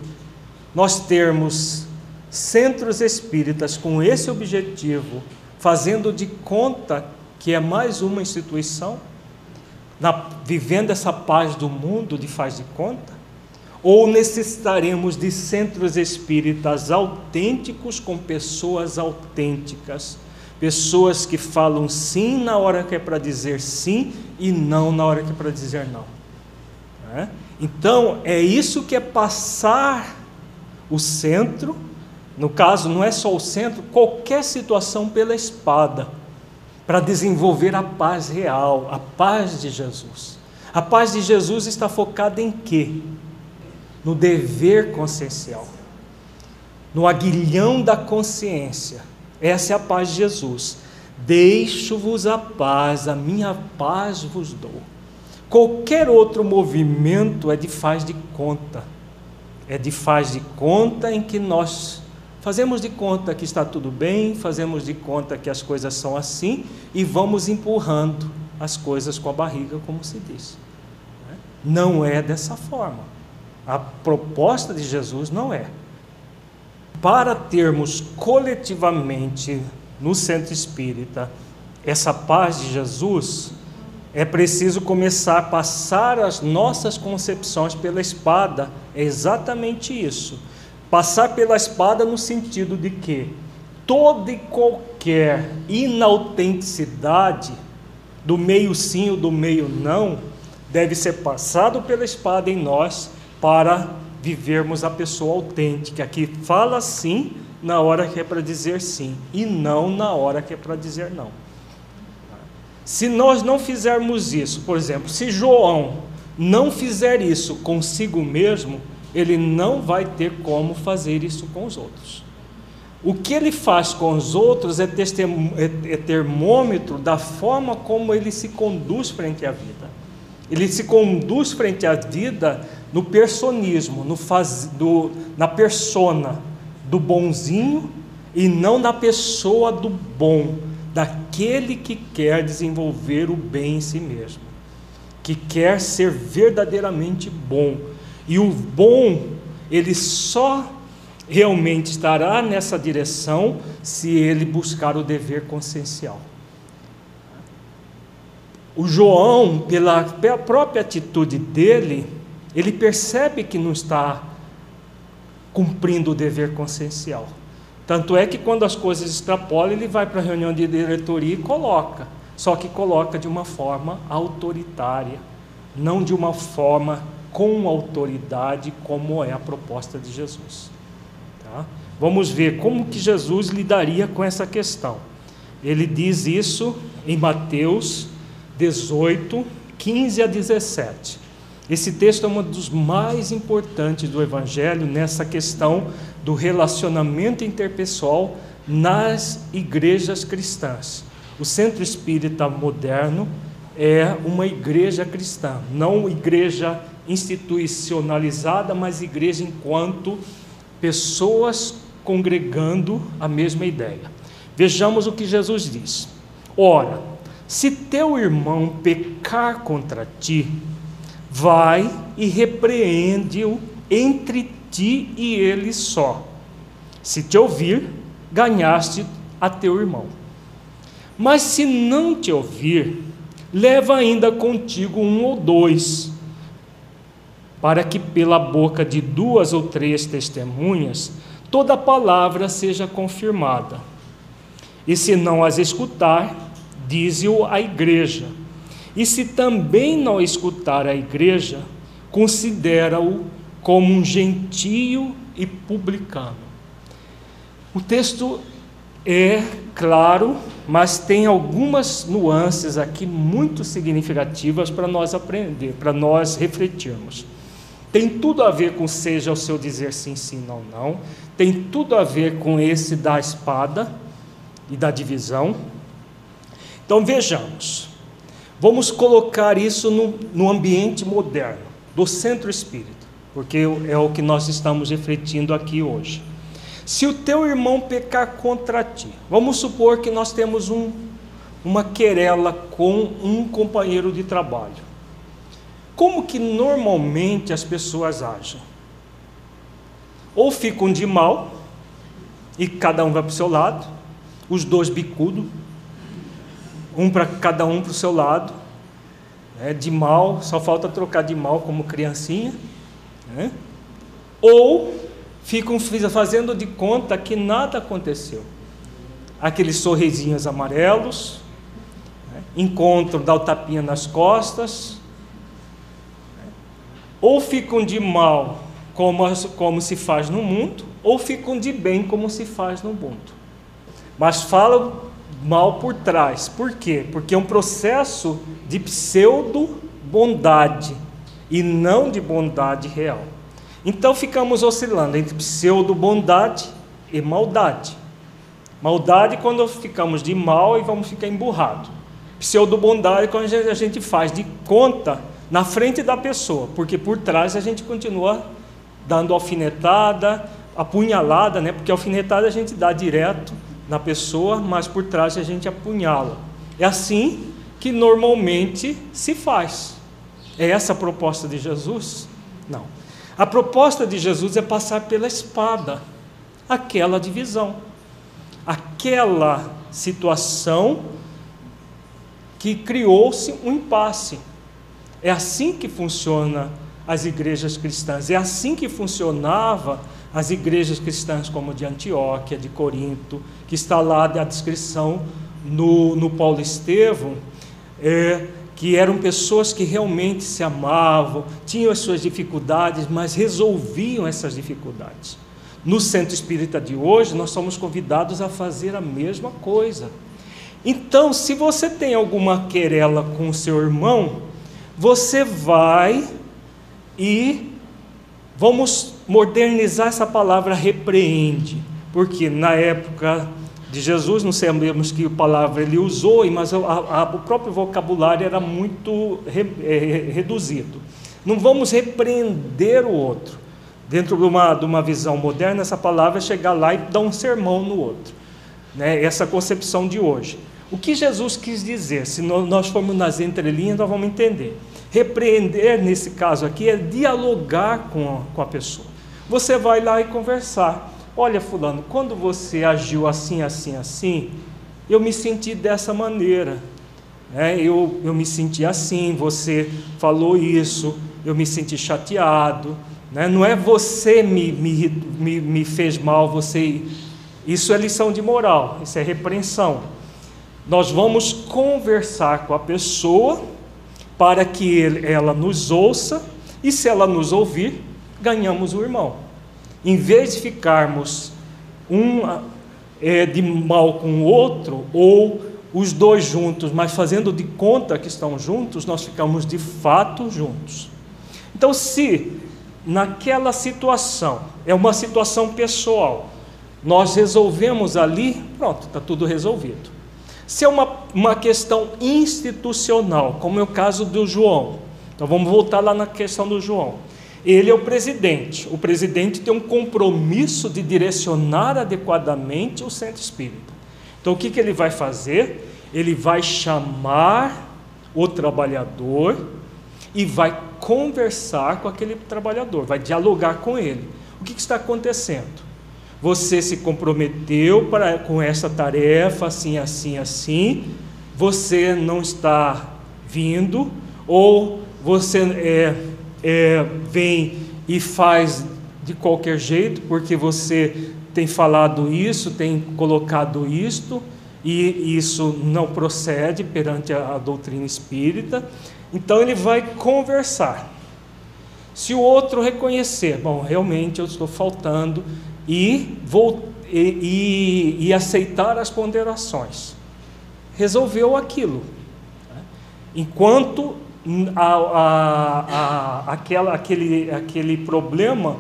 nós termos centros espíritas com esse objetivo fazendo de conta que é mais uma instituição, na, vivendo essa paz do mundo de faz de conta? Ou necessitaremos de centros espíritas autênticos com pessoas autênticas, pessoas que falam sim na hora que é para dizer sim e não na hora que é para dizer não? É? Então, é isso que é passar o centro no caso, não é só o centro, qualquer situação pela espada, para desenvolver a paz real, a paz de Jesus. A paz de Jesus está focada em quê? No dever consciencial, no aguilhão da consciência. Essa é a paz de Jesus. Deixo-vos a paz, a minha paz vos dou. Qualquer outro movimento é de faz de conta. É de faz de conta em que nós Fazemos de conta que está tudo bem, fazemos de conta que as coisas são assim e vamos empurrando as coisas com a barriga, como se diz. Não é dessa forma. A proposta de Jesus não é. Para termos coletivamente no centro espírita essa paz de Jesus, é preciso começar a passar as nossas concepções pela espada. É exatamente isso Passar pela espada no sentido de que toda e qualquer inautenticidade do meio sim ou do meio não deve ser passado pela espada em nós para vivermos a pessoa autêntica, que fala sim na hora que é para dizer sim e não na hora que é para dizer não. Se nós não fizermos isso, por exemplo, se João não fizer isso consigo mesmo, ele não vai ter como fazer isso com os outros. O que ele faz com os outros é, é, é termômetro da forma como ele se conduz frente à vida. Ele se conduz frente à vida no personismo, no faz, do, na persona do bonzinho e não da pessoa do bom, daquele que quer desenvolver o bem em si mesmo, que quer ser verdadeiramente bom e o bom, ele só realmente estará nessa direção se ele buscar o dever consciencial. O João, pela própria atitude dele, ele percebe que não está cumprindo o dever consciencial. Tanto é que quando as coisas extrapolam, ele vai para a reunião de diretoria e coloca. Só que coloca de uma forma autoritária, não de uma forma com autoridade, como é a proposta de Jesus. Tá? Vamos ver como que Jesus lidaria com essa questão. Ele diz isso em Mateus 18, 15 a 17. Esse texto é um dos mais importantes do Evangelho nessa questão do relacionamento interpessoal nas igrejas cristãs. O centro espírita moderno é uma igreja cristã, não igreja institucionalizada, mas igreja enquanto pessoas congregando a mesma ideia. Vejamos o que Jesus diz: Ora, se teu irmão pecar contra ti, vai e repreende-o entre ti e ele só. Se te ouvir, ganhaste a teu irmão. Mas se não te ouvir, leva ainda contigo um ou dois para que pela boca de duas ou três testemunhas toda palavra seja confirmada. E se não as escutar, dize-o à igreja. E se também não escutar a igreja, considera-o como um gentio e publicano. O texto é claro, mas tem algumas nuances aqui muito significativas para nós aprender, para nós refletirmos. Tem tudo a ver com seja o seu dizer sim, sim, não, não. Tem tudo a ver com esse da espada e da divisão. Então vejamos. Vamos colocar isso no, no ambiente moderno, do centro espírita, porque é o que nós estamos refletindo aqui hoje. Se o teu irmão pecar contra ti, vamos supor que nós temos um, uma querela com um companheiro de trabalho. Como que normalmente as pessoas agem? Ou ficam de mal, e cada um vai para o seu lado, os dois bicudos, um para cada um para o seu lado, né, de mal, só falta trocar de mal como criancinha, né? ou ficam fazendo de conta que nada aconteceu. Aqueles sorrisinhos amarelos, né? dá o tapinha nas costas, né? ou ficam de mal, como, como se faz no mundo, ou ficam de bem, como se faz no mundo. Mas falam mal por trás. Por quê? Porque é um processo de pseudo-bondade e não de bondade real. Então ficamos oscilando entre pseudo-bondade e maldade. Maldade quando ficamos de mal e vamos ficar emburrados. Pseudo-bondade quando a gente faz de conta na frente da pessoa, porque por trás a gente continua dando alfinetada, apunhalada, né? porque alfinetada a gente dá direto na pessoa, mas por trás a gente apunhala. É assim que normalmente se faz. É essa a proposta de Jesus? Não. A proposta de Jesus é passar pela espada, aquela divisão, aquela situação que criou-se um impasse. É assim que funciona as igrejas cristãs, é assim que funcionava as igrejas cristãs como de Antioquia, de Corinto, que está lá a descrição no, no Paulo Estevão, é, que eram pessoas que realmente se amavam, tinham as suas dificuldades, mas resolviam essas dificuldades. No centro espírita de hoje, nós somos convidados a fazer a mesma coisa. Então, se você tem alguma querela com o seu irmão, você vai e vamos modernizar essa palavra repreende, porque na época de Jesus, não sabemos que palavra ele usou, mas a, a, o próprio vocabulário era muito re, é, reduzido. Não vamos repreender o outro. Dentro de uma, de uma visão moderna, essa palavra é chegar lá e dar um sermão no outro. Né? Essa concepção de hoje. O que Jesus quis dizer, se nós formos nas entrelinhas, nós vamos entender. Repreender, nesse caso aqui, é dialogar com a, com a pessoa. Você vai lá e conversar. Olha, Fulano, quando você agiu assim, assim, assim, eu me senti dessa maneira. É, eu, eu me senti assim, você falou isso, eu me senti chateado. Né? Não é você me, me, me, me fez mal, você. Isso é lição de moral, isso é repreensão. Nós vamos conversar com a pessoa para que ele, ela nos ouça, e se ela nos ouvir, ganhamos o irmão. Em vez de ficarmos um é, de mal com o outro, ou os dois juntos, mas fazendo de conta que estão juntos, nós ficamos de fato juntos. Então, se naquela situação, é uma situação pessoal, nós resolvemos ali, pronto, está tudo resolvido. Se é uma, uma questão institucional, como é o caso do João, então vamos voltar lá na questão do João. Ele é o presidente. O presidente tem um compromisso de direcionar adequadamente o centro espírita. Então, o que, que ele vai fazer? Ele vai chamar o trabalhador e vai conversar com aquele trabalhador, vai dialogar com ele. O que, que está acontecendo? Você se comprometeu para, com essa tarefa, assim, assim, assim, você não está vindo, ou você é, é, vem e faz de qualquer jeito, porque você tem falado isso, tem colocado isto, e isso não procede perante a, a doutrina espírita, então ele vai conversar. Se o outro reconhecer, bom, realmente eu estou faltando, e, vou, e, e, e aceitar as ponderações, resolveu aquilo. Enquanto a, a, a, aquela, aquele, aquele problema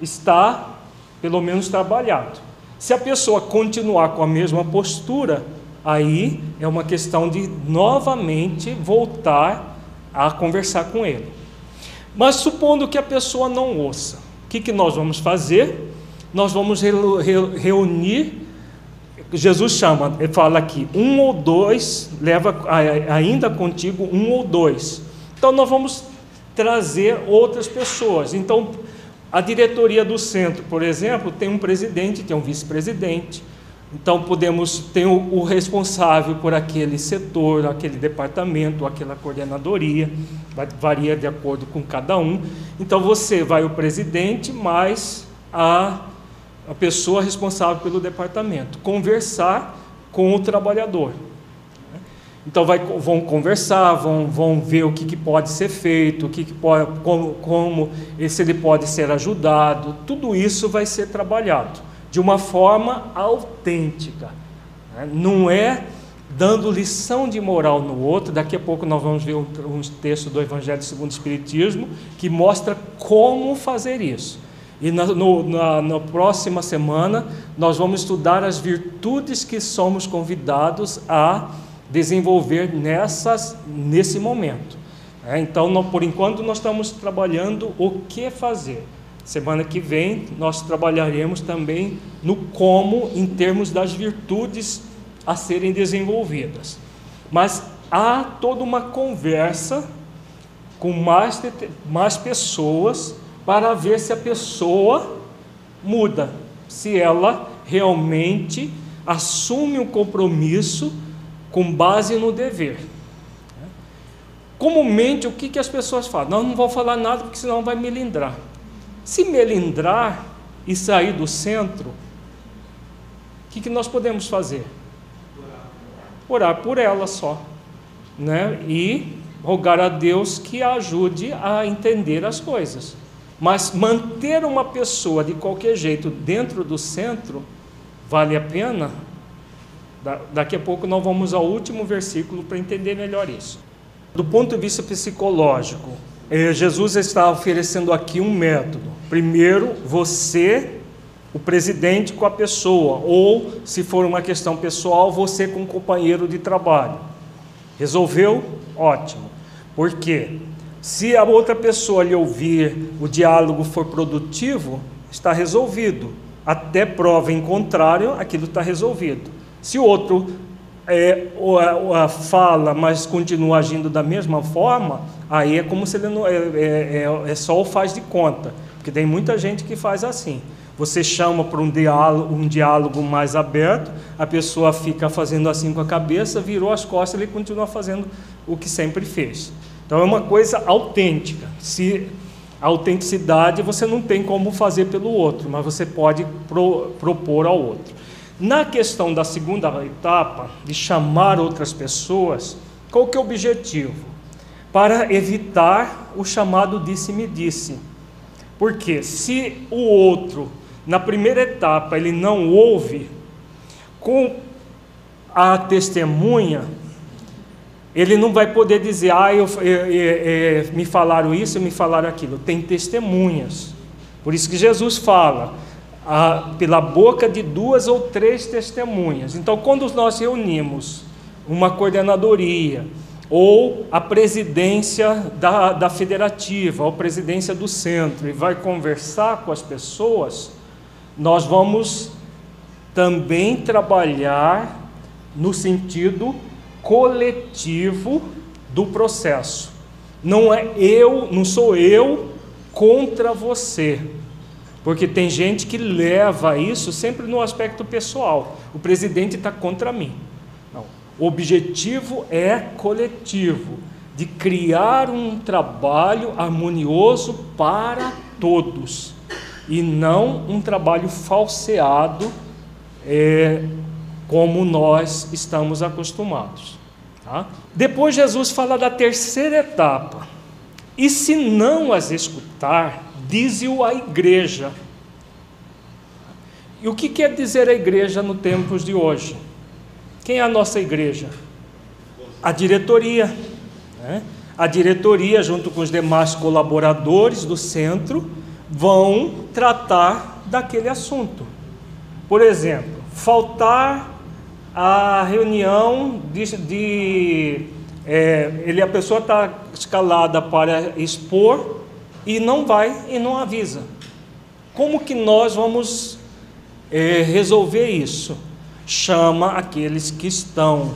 está, pelo menos, trabalhado. Se a pessoa continuar com a mesma postura, aí é uma questão de novamente voltar a conversar com ele. Mas supondo que a pessoa não ouça, o que, que nós vamos fazer? Nós vamos reunir. Jesus chama, ele fala aqui, um ou dois, leva ainda contigo um ou dois. Então nós vamos trazer outras pessoas. Então, a diretoria do centro, por exemplo, tem um presidente, tem um vice-presidente. Então podemos ter o, responsável por aquele setor, aquele departamento, aquela coordenadoria, varia de acordo com cada um. Então você vai o presidente mais a, a pessoa responsável pelo departamento, conversar com o trabalhador. Então vai, vão conversar, vão, vão ver o que, que pode ser feito, o que, que pode, como, como se ele pode ser ajudado. Tudo isso vai ser trabalhado de uma forma autêntica. Né? Não é dando lição de moral no outro. Daqui a pouco nós vamos ver um, um texto do Evangelho segundo o Espiritismo que mostra como fazer isso. E na, no, na, na próxima semana nós vamos estudar as virtudes que somos convidados a desenvolver nessas, nesse momento. É, então, por enquanto, nós estamos trabalhando o que fazer. Semana que vem, nós trabalharemos também no como, em termos das virtudes a serem desenvolvidas. Mas há toda uma conversa com mais, mais pessoas para ver se a pessoa muda, se ela realmente assume um compromisso com base no dever. Comumente, o que, que as pessoas falam? Não, não vou falar nada porque senão vai melindrar. Se melindrar e sair do centro, o que, que nós podemos fazer? Orar por ela só. Né? E rogar a Deus que a ajude a entender as coisas. Mas manter uma pessoa de qualquer jeito dentro do centro, vale a pena? daqui a pouco nós vamos ao último versículo para entender melhor isso. Do ponto de vista psicológico, eh, Jesus está oferecendo aqui um método. Primeiro, você, o presidente, com a pessoa, ou, se for uma questão pessoal, você com o companheiro de trabalho. Resolveu? Ótimo. Por quê? Se a outra pessoa lhe ouvir, o diálogo for produtivo, está resolvido. Até prova em contrário, aquilo está resolvido. Se o outro é, fala, mas continua agindo da mesma forma, aí é como se ele não é, é, é, é só o faz de conta, porque tem muita gente que faz assim. Você chama para um diálogo, um diálogo mais aberto, a pessoa fica fazendo assim com a cabeça, virou as costas, ele continua fazendo o que sempre fez. Então é uma coisa autêntica. Se a autenticidade você não tem como fazer pelo outro, mas você pode pro, propor ao outro. Na questão da segunda etapa, de chamar outras pessoas, qual que é o objetivo? Para evitar o chamado disse-me-disse. Porque se o outro, na primeira etapa, ele não ouve, com a testemunha, ele não vai poder dizer, ah, eu, eu, eu, me falaram isso, me falaram aquilo. Tem testemunhas. Por isso que Jesus fala, ah, pela boca de duas ou três testemunhas. Então, quando nós reunimos uma coordenadoria, ou a presidência da, da federativa, ou presidência do centro, e vai conversar com as pessoas, nós vamos também trabalhar no sentido coletivo do processo. Não é eu, não sou eu contra você. Porque tem gente que leva isso sempre no aspecto pessoal. O presidente está contra mim. Não. O objetivo é coletivo de criar um trabalho harmonioso para todos e não um trabalho falseado é, como nós estamos acostumados. Tá? Depois Jesus fala da terceira etapa. E se não as escutar, dize-o à igreja. E o que quer dizer a igreja no tempos de hoje? Quem é a nossa igreja? A diretoria. Né? A diretoria, junto com os demais colaboradores do centro, vão tratar daquele assunto. Por exemplo, faltar a reunião de, de é, ele a pessoa está escalada para expor e não vai e não avisa. Como que nós vamos é, resolver isso? Chama aqueles que estão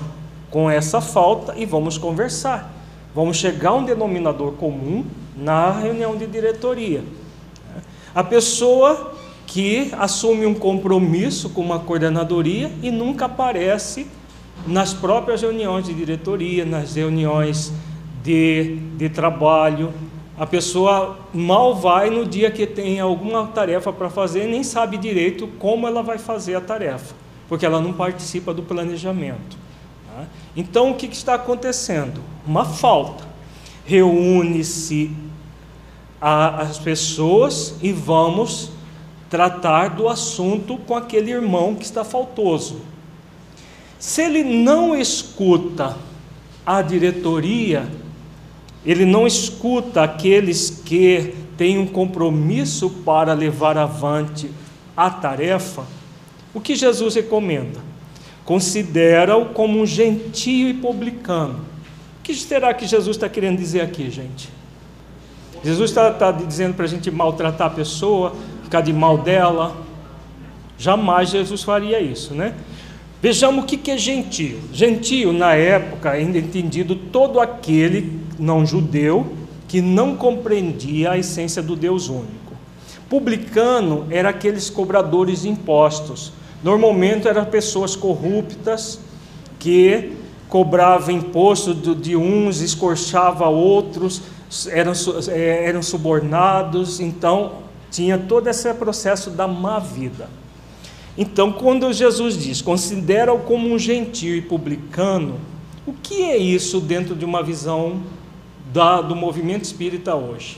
com essa falta e vamos conversar. Vamos chegar a um denominador comum na reunião de diretoria. A pessoa que assume um compromisso com uma coordenadoria e nunca aparece nas próprias reuniões de diretoria, nas reuniões de, de trabalho. A pessoa mal vai no dia que tem alguma tarefa para fazer nem sabe direito como ela vai fazer a tarefa, porque ela não participa do planejamento. Tá? Então, o que, que está acontecendo? Uma falta. Reúne-se as pessoas e vamos tratar do assunto com aquele irmão que está faltoso. Se ele não escuta a diretoria, ele não escuta aqueles que têm um compromisso para levar avante a tarefa, o que Jesus recomenda? Considera-o como um gentio e publicano. O que será que Jesus está querendo dizer aqui, gente? Jesus está, está dizendo para a gente maltratar a pessoa, ficar de mal dela. Jamais Jesus faria isso, né? Vejamos o que é gentio. Gentio, na época, ainda entendido todo aquele não judeu que não compreendia a essência do Deus único. Publicano era aqueles cobradores de impostos. Normalmente eram pessoas corruptas que cobravam imposto de uns, escorchava outros, eram, eh, eram subornados, então tinha todo esse processo da má vida. Então, quando Jesus diz, considera-o como um gentio e publicano, o que é isso dentro de uma visão da, do movimento espírita hoje?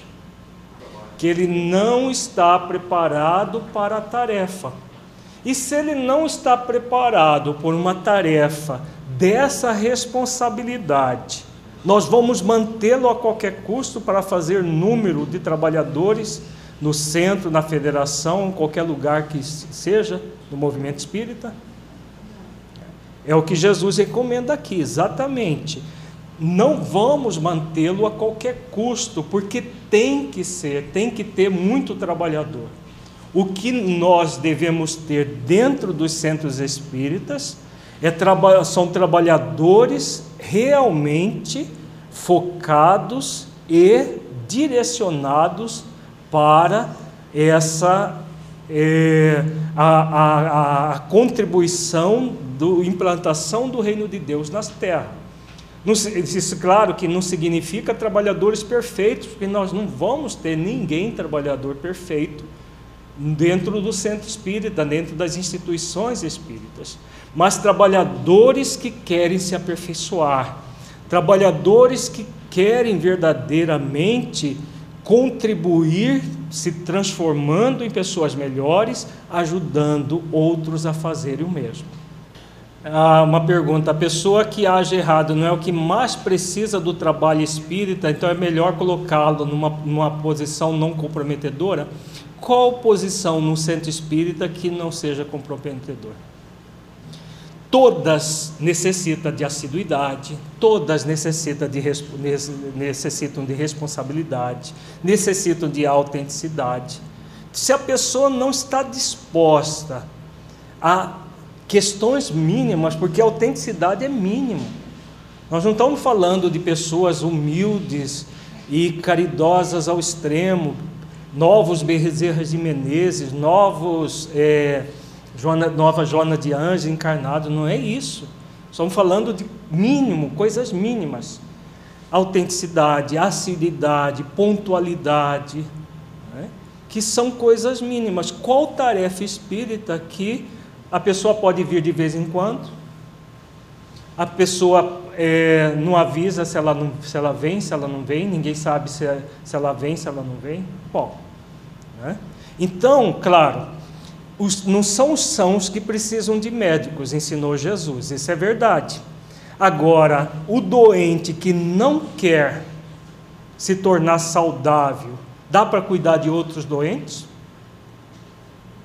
Que ele não está preparado para a tarefa. E se ele não está preparado por uma tarefa dessa responsabilidade, nós vamos mantê-lo a qualquer custo para fazer número de trabalhadores no centro, na federação, em qualquer lugar que seja, do movimento espírita. É o que Jesus recomenda aqui, exatamente. Não vamos mantê-lo a qualquer custo, porque tem que ser, tem que ter muito trabalhador. O que nós devemos ter dentro dos centros espíritas é são trabalhadores realmente focados e direcionados para essa é, a, a, a, contribuição da implantação do reino de Deus nas terras. Isso, claro que não significa trabalhadores perfeitos, porque nós não vamos ter ninguém trabalhador perfeito dentro do centro espírita, dentro das instituições espíritas, mas trabalhadores que querem se aperfeiçoar, trabalhadores que querem verdadeiramente contribuir se transformando em pessoas melhores, ajudando outros a fazerem o mesmo. Ah, uma pergunta: a pessoa que age errado não é o que mais precisa do trabalho espírita, então é melhor colocá-lo numa, numa posição não comprometedora? Qual posição no centro espírita que não seja comprometedora? Todas necessitam de assiduidade, todas necessitam de, necessitam de responsabilidade, necessitam de autenticidade. Se a pessoa não está disposta a questões mínimas, porque a autenticidade é mínimo. Nós não estamos falando de pessoas humildes e caridosas ao extremo, novos Bezerras de Menezes, novos. É, Joana, nova Joana de Anjos encarnado, não é isso. Estamos falando de mínimo, coisas mínimas. Autenticidade, assiduidade, pontualidade, né? que são coisas mínimas. Qual tarefa espírita que A pessoa pode vir de vez em quando, a pessoa é, não avisa se ela, não, se ela vem, se ela não vem, ninguém sabe se, se ela vem, se ela não vem. Bom, né? então, claro, os, não são os sãos que precisam de médicos, ensinou Jesus, isso é verdade. Agora, o doente que não quer se tornar saudável, dá para cuidar de outros doentes?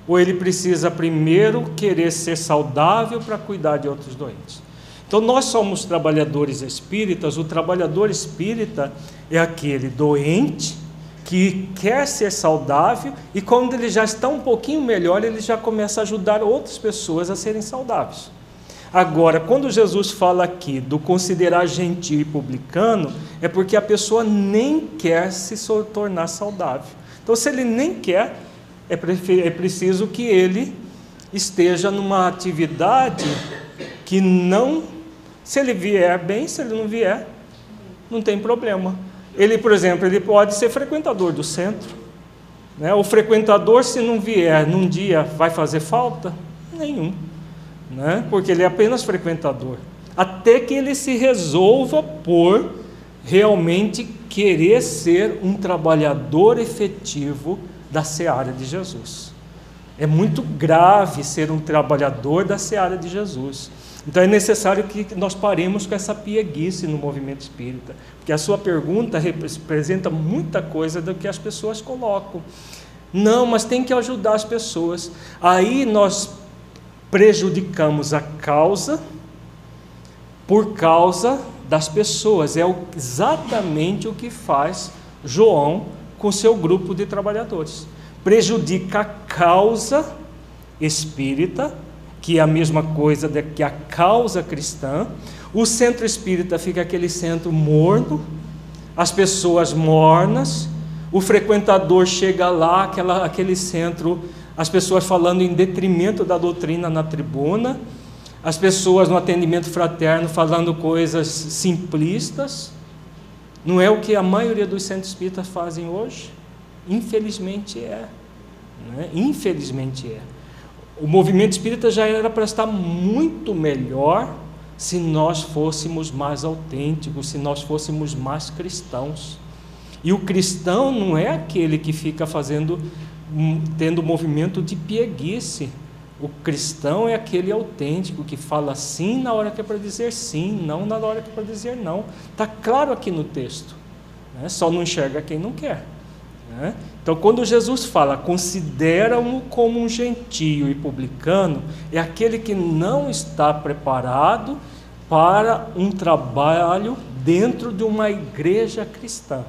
Ou ele precisa primeiro querer ser saudável para cuidar de outros doentes? Então, nós somos trabalhadores espíritas, o trabalhador espírita é aquele doente que quer ser saudável e quando ele já está um pouquinho melhor, ele já começa a ajudar outras pessoas a serem saudáveis. Agora, quando Jesus fala aqui do considerar gentil e publicano, é porque a pessoa nem quer se tornar saudável. Então, se ele nem quer, é, é preciso que ele esteja numa atividade que não se ele vier bem, se ele não vier, não tem problema. Ele, por exemplo, ele pode ser frequentador do centro. Né? O frequentador, se não vier num dia, vai fazer falta? Nenhum. Né? Porque ele é apenas frequentador. Até que ele se resolva por realmente querer ser um trabalhador efetivo da seara de Jesus. É muito grave ser um trabalhador da seara de Jesus. Então é necessário que nós paremos com essa pieguice no movimento espírita, porque a sua pergunta representa muita coisa do que as pessoas colocam. Não, mas tem que ajudar as pessoas. Aí nós prejudicamos a causa por causa das pessoas. É exatamente o que faz João com seu grupo de trabalhadores. Prejudica a causa espírita que é a mesma coisa que a causa cristã. O centro espírita fica aquele centro morno, as pessoas mornas, o frequentador chega lá, aquela, aquele centro, as pessoas falando em detrimento da doutrina na tribuna, as pessoas no atendimento fraterno falando coisas simplistas. Não é o que a maioria dos centros espíritas fazem hoje? Infelizmente é. Né? Infelizmente é. O movimento espírita já era para estar muito melhor se nós fôssemos mais autênticos, se nós fôssemos mais cristãos. E o cristão não é aquele que fica fazendo, tendo movimento de pieguice. O cristão é aquele autêntico que fala sim na hora que é para dizer sim, não na hora que é para dizer não. Está claro aqui no texto. Né? Só não enxerga quem não quer. Né? Então, quando Jesus fala, considera-o como um gentio e publicano, é aquele que não está preparado para um trabalho dentro de uma igreja cristã.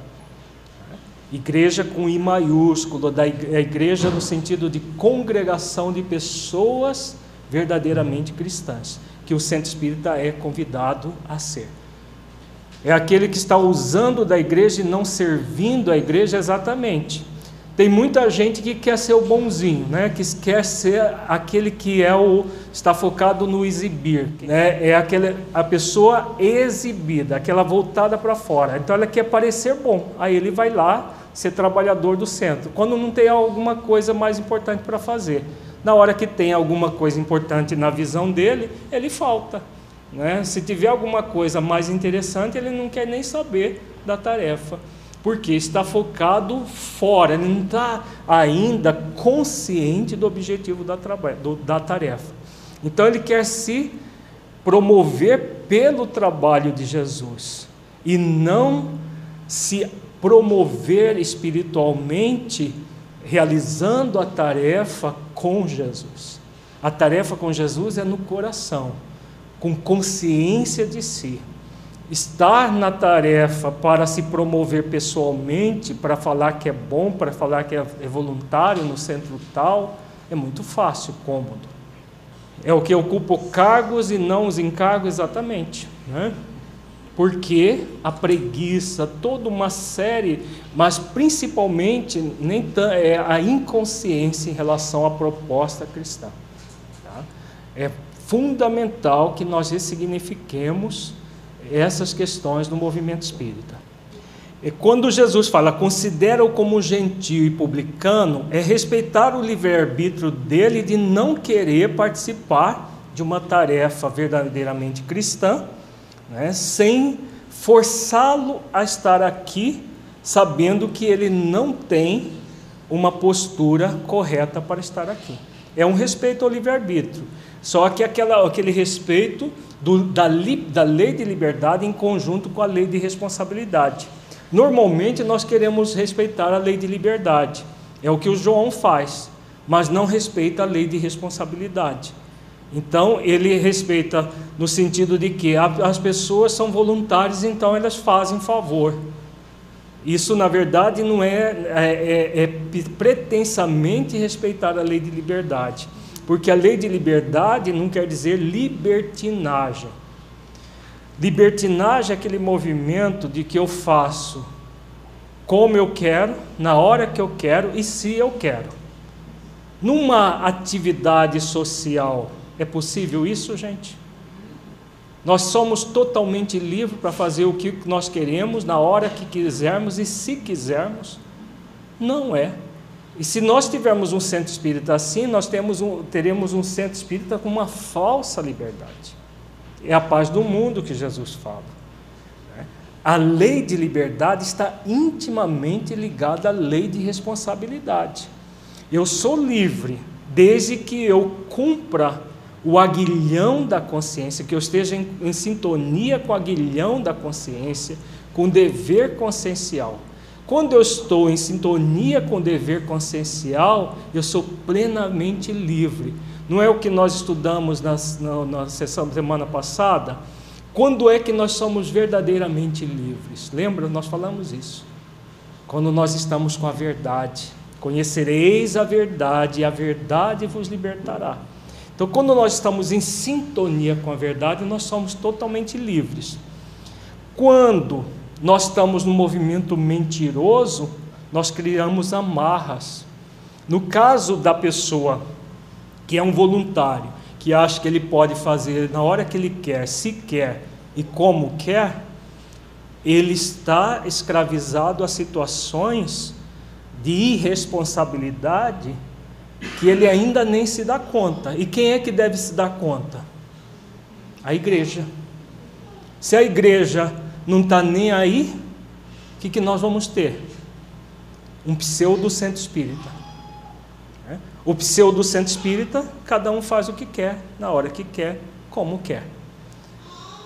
Igreja com I maiúsculo, da igreja no sentido de congregação de pessoas verdadeiramente cristãs, que o centro espírita é convidado a ser. É aquele que está usando da igreja e não servindo a igreja exatamente. Tem muita gente que quer ser o bonzinho, né? que quer ser aquele que é o está focado no exibir, né? é aquele, a pessoa exibida, aquela voltada para fora. Então ela quer parecer bom, aí ele vai lá ser trabalhador do centro. Quando não tem alguma coisa mais importante para fazer, na hora que tem alguma coisa importante na visão dele, ele falta. Né? Se tiver alguma coisa mais interessante, ele não quer nem saber da tarefa, porque está focado fora, ele não está ainda consciente do objetivo da, do, da tarefa. Então ele quer se promover pelo trabalho de Jesus e não se promover espiritualmente realizando a tarefa com Jesus. A tarefa com Jesus é no coração com consciência de si. Estar na tarefa para se promover pessoalmente, para falar que é bom, para falar que é voluntário no centro tal, é muito fácil, cômodo. É o que ocupa cargos e não os encargos exatamente. Né? Porque a preguiça, toda uma série, mas principalmente nem é a inconsciência em relação à proposta cristã. Tá? É fundamental que nós ressignifiquemos essas questões no movimento espírita. E quando Jesus fala, considera-o como gentio e publicano, é respeitar o livre-arbítrio dele de não querer participar de uma tarefa verdadeiramente cristã, né, sem forçá-lo a estar aqui, sabendo que ele não tem uma postura correta para estar aqui. É um respeito ao livre-arbítrio. Só que aquela, aquele respeito do, da, da lei de liberdade em conjunto com a lei de responsabilidade. Normalmente nós queremos respeitar a lei de liberdade, é o que o João faz, mas não respeita a lei de responsabilidade. Então ele respeita no sentido de que as pessoas são voluntárias, então elas fazem favor. Isso, na verdade, não é, é, é, é pretensamente respeitar a lei de liberdade, porque a lei de liberdade não quer dizer libertinagem. Libertinagem é aquele movimento de que eu faço como eu quero, na hora que eu quero e se eu quero. Numa atividade social, é possível isso, gente? Nós somos totalmente livres para fazer o que nós queremos, na hora que quisermos e se quisermos? Não é. E se nós tivermos um centro espírita assim, nós temos um, teremos um centro espírita com uma falsa liberdade. É a paz do mundo que Jesus fala. Né? A lei de liberdade está intimamente ligada à lei de responsabilidade. Eu sou livre desde que eu cumpra o aguilhão da consciência, que eu esteja em, em sintonia com o aguilhão da consciência, com o dever consciencial. Quando eu estou em sintonia com o dever consciencial, eu sou plenamente livre. Não é o que nós estudamos na, na, sessão da semana passada? Quando é que nós somos verdadeiramente livres? Lembra? Nós falamos isso. Quando nós estamos com a verdade. Conhecereis a verdade, e a verdade vos libertará. Então, quando nós estamos em sintonia com a verdade, nós somos totalmente livres. Quando nós estamos no movimento mentiroso, nós criamos amarras. No caso da pessoa que é um voluntário, que acha que ele pode fazer na hora que ele quer, se quer e como quer, ele está escravizado a situações de irresponsabilidade que ele ainda nem se dá conta. E quem é que deve se dar conta? A igreja. Se a igreja não está nem aí, o que, que nós vamos ter? Um pseudo centro espírita. É? O pseudo centro espírita, cada um faz o que quer, na hora que quer, como quer.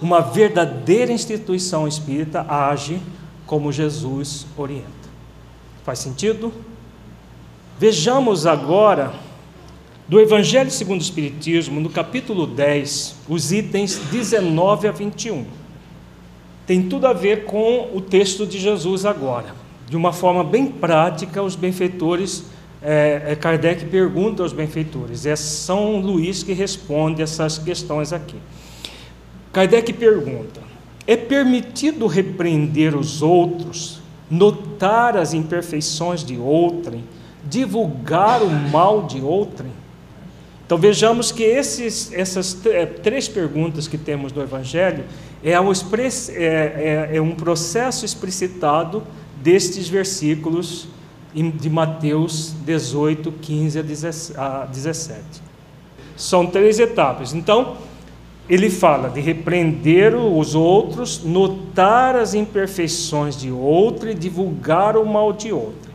Uma verdadeira instituição espírita age como Jesus orienta. Faz sentido? Vejamos agora do Evangelho segundo o Espiritismo, no capítulo 10, os itens 19 a 21. Tem tudo a ver com o texto de Jesus agora. De uma forma bem prática, os benfeitores, é, é, Kardec pergunta aos benfeitores, é São Luís que responde essas questões aqui. Kardec pergunta: é permitido repreender os outros, notar as imperfeições de outrem? divulgar o mal de outrem? Então vejamos que esses, essas três perguntas que temos no Evangelho é um, express, é, é, é um processo explicitado destes versículos de Mateus 18, 15 a 17. São três etapas. Então, ele fala de repreender os outros, notar as imperfeições de outro e divulgar o mal de outro.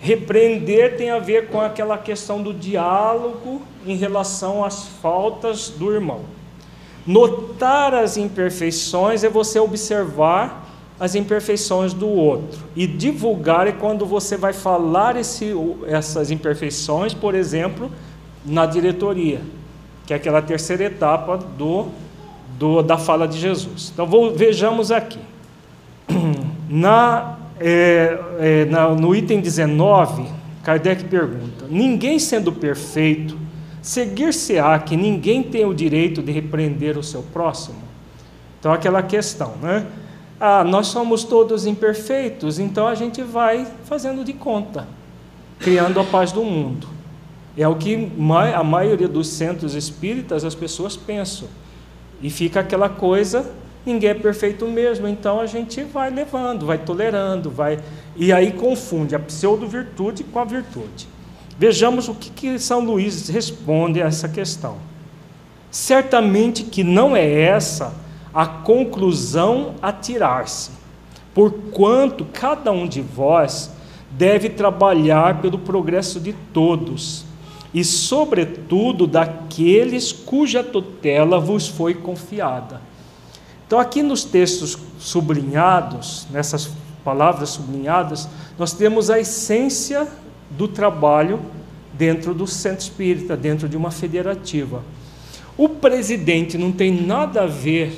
Repreender tem a ver com aquela questão do diálogo em relação às faltas do irmão. Notar as imperfeições é você observar as imperfeições do outro. E divulgar é quando você vai falar esse, essas imperfeições, por exemplo, na diretoria, que é aquela terceira etapa do, do da fala de Jesus. Então vou, vejamos aqui. *clears throat* Na é, é, no item 19, Kardec pergunta: Ninguém sendo perfeito, seguir-se-á que ninguém tem o direito de repreender o seu próximo? Então, aquela questão, né? Ah, nós somos todos imperfeitos, então a gente vai fazendo de conta, criando a paz do mundo. É o que a maioria dos centros espíritas as pessoas pensam. E fica aquela coisa ninguém é perfeito mesmo, então a gente vai levando, vai tolerando, vai e aí confunde a pseudo-virtude com a virtude. Vejamos o que, que São Luís responde a essa questão. Certamente que não é essa a conclusão a tirar-se, porquanto cada um de vós deve trabalhar pelo progresso de todos, e, sobretudo, daqueles cuja tutela vos foi confiada. Então, aqui nos textos sublinhados, nessas palavras sublinhadas, nós temos a essência do trabalho dentro do centro espírita, dentro de uma federativa. O presidente não tem nada a ver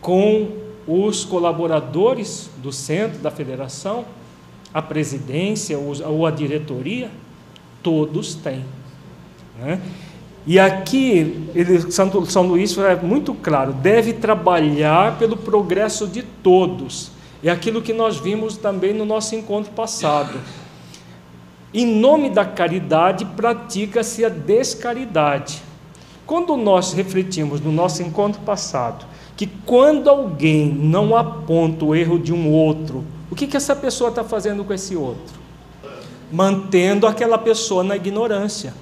com os colaboradores do centro, da federação, a presidência ou a diretoria, todos têm. Né? E aqui, ele, São Luís é muito claro: deve trabalhar pelo progresso de todos. É aquilo que nós vimos também no nosso encontro passado. Em nome da caridade, pratica-se a descaridade. Quando nós refletimos no nosso encontro passado, que quando alguém não aponta o erro de um outro, o que, que essa pessoa está fazendo com esse outro? Mantendo aquela pessoa na ignorância.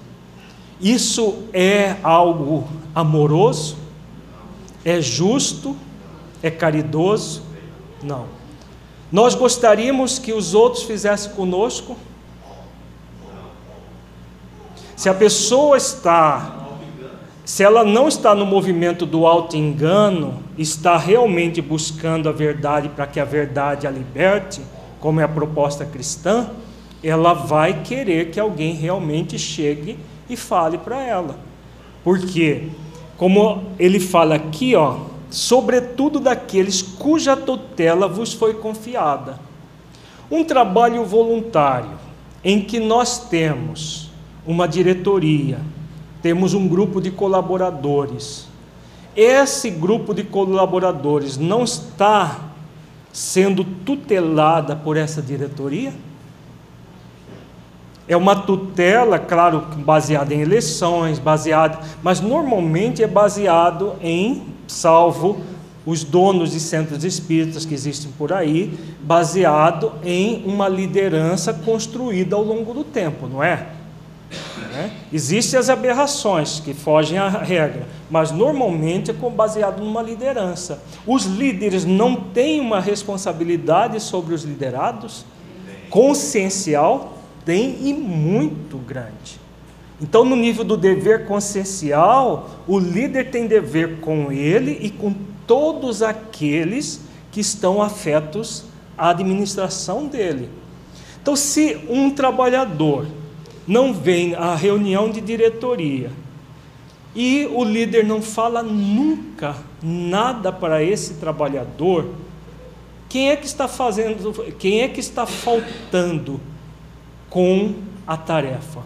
Isso é algo amoroso? É justo? É caridoso? Não. Nós gostaríamos que os outros fizessem conosco? Se a pessoa está, se ela não está no movimento do auto-engano, está realmente buscando a verdade para que a verdade a liberte, como é a proposta cristã, ela vai querer que alguém realmente chegue e fale para ela. Porque, como ele fala aqui, ó, sobretudo daqueles cuja tutela vos foi confiada. Um trabalho voluntário em que nós temos uma diretoria, temos um grupo de colaboradores. Esse grupo de colaboradores não está sendo tutelada por essa diretoria? É uma tutela, claro, baseada em eleições, baseada, mas normalmente é baseado em, salvo os donos de centros espíritas que existem por aí, baseado em uma liderança construída ao longo do tempo, não é? Né? Existem as aberrações que fogem à regra, mas normalmente é baseado numa liderança. Os líderes não têm uma responsabilidade sobre os liderados? Consciencial tem e muito grande. Então, no nível do dever consciencial, o líder tem dever com ele e com todos aqueles que estão afetos à administração dele. Então, se um trabalhador não vem à reunião de diretoria e o líder não fala nunca nada para esse trabalhador, quem é que está fazendo, quem é que está faltando com a tarefa?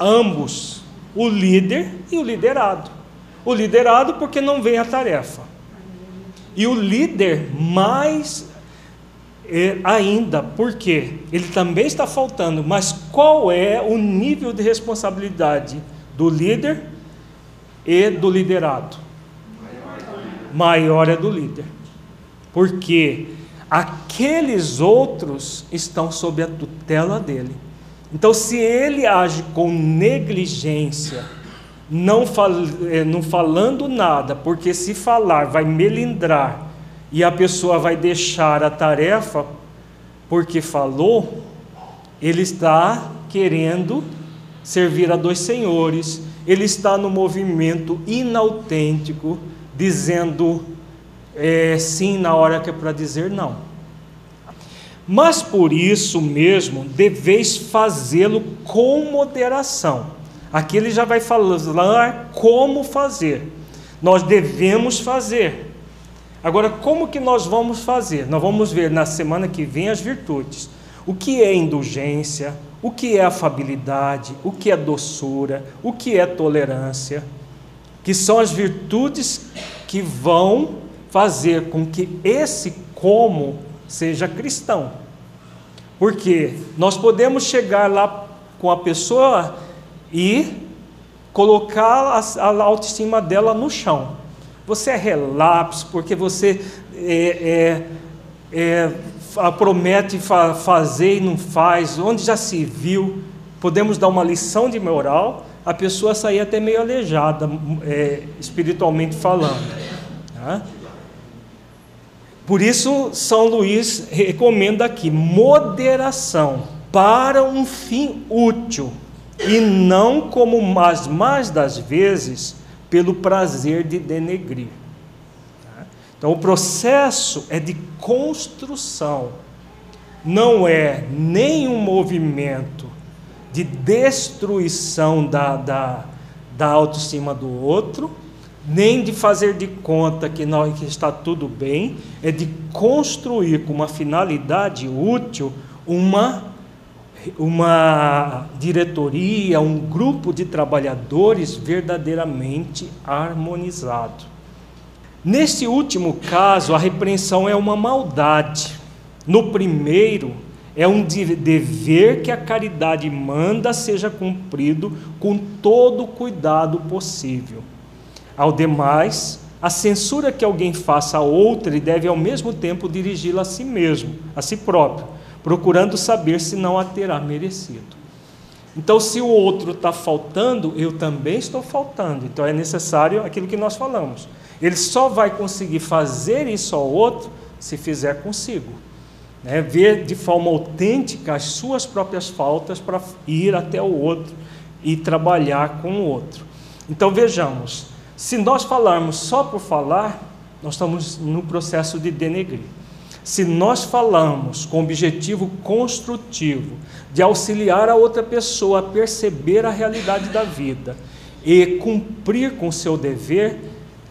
Ambos, o líder e o liderado. O liderado porque não vem a tarefa. E o líder mais ainda, porque ele também está faltando, mas qual é o nível de responsabilidade do líder e do liderado? Maior é do líder, porque aqueles outros estão sob a tutela dele. Então, se ele age com negligência, não, fal, eh, não falando nada, porque se falar vai melindrar e a pessoa vai deixar a tarefa porque falou, ele está querendo servir a dois senhores, ele está no movimento inautêntico, dizendo é, sim na hora que é para dizer não. Mas por isso mesmo deveis fazê-lo com moderação. Aqui ele já vai falar como fazer. Nós devemos fazer, Agora, como que nós vamos fazer? Nós vamos ver na semana que vem as virtudes. O que é indulgência, o que é afabilidade, o que é doçura, o que é tolerância, que são as virtudes que vão fazer com que esse como seja cristão. Porque nós podemos chegar lá com a pessoa e colocar a autoestima dela no chão você é relapso, porque você é, é, é, promete fa fazer e não faz, onde já se viu, podemos dar uma lição de moral, a pessoa sair até meio aleijada, é, espiritualmente falando. Tá? Por isso, São Luís recomenda aqui moderação para um fim útil e não como as mais das vezes pelo prazer de denegrir. Tá? Então, o processo é de construção, não é nenhum movimento de destruição da, da, da autoestima do outro, nem de fazer de conta que, não, que está tudo bem, é de construir com uma finalidade útil uma, uma diretoria, um grupo de trabalhadores verdadeiramente harmonizado. Neste último caso, a repreensão é uma maldade. No primeiro, é um dever que a caridade manda seja cumprido com todo o cuidado possível. Ao demais, a censura que alguém faça a outra deve ao mesmo tempo dirigi-la a si mesmo, a si próprio, procurando saber se não a terá merecido. Então, se o outro está faltando, eu também estou faltando. Então, é necessário aquilo que nós falamos. Ele só vai conseguir fazer isso ao outro se fizer consigo. Né? Ver de forma autêntica as suas próprias faltas para ir até o outro e trabalhar com o outro. Então, vejamos se nós falarmos só por falar, nós estamos no processo de denegrir. Se nós falamos com objetivo construtivo de auxiliar a outra pessoa a perceber a realidade da vida e cumprir com o seu dever,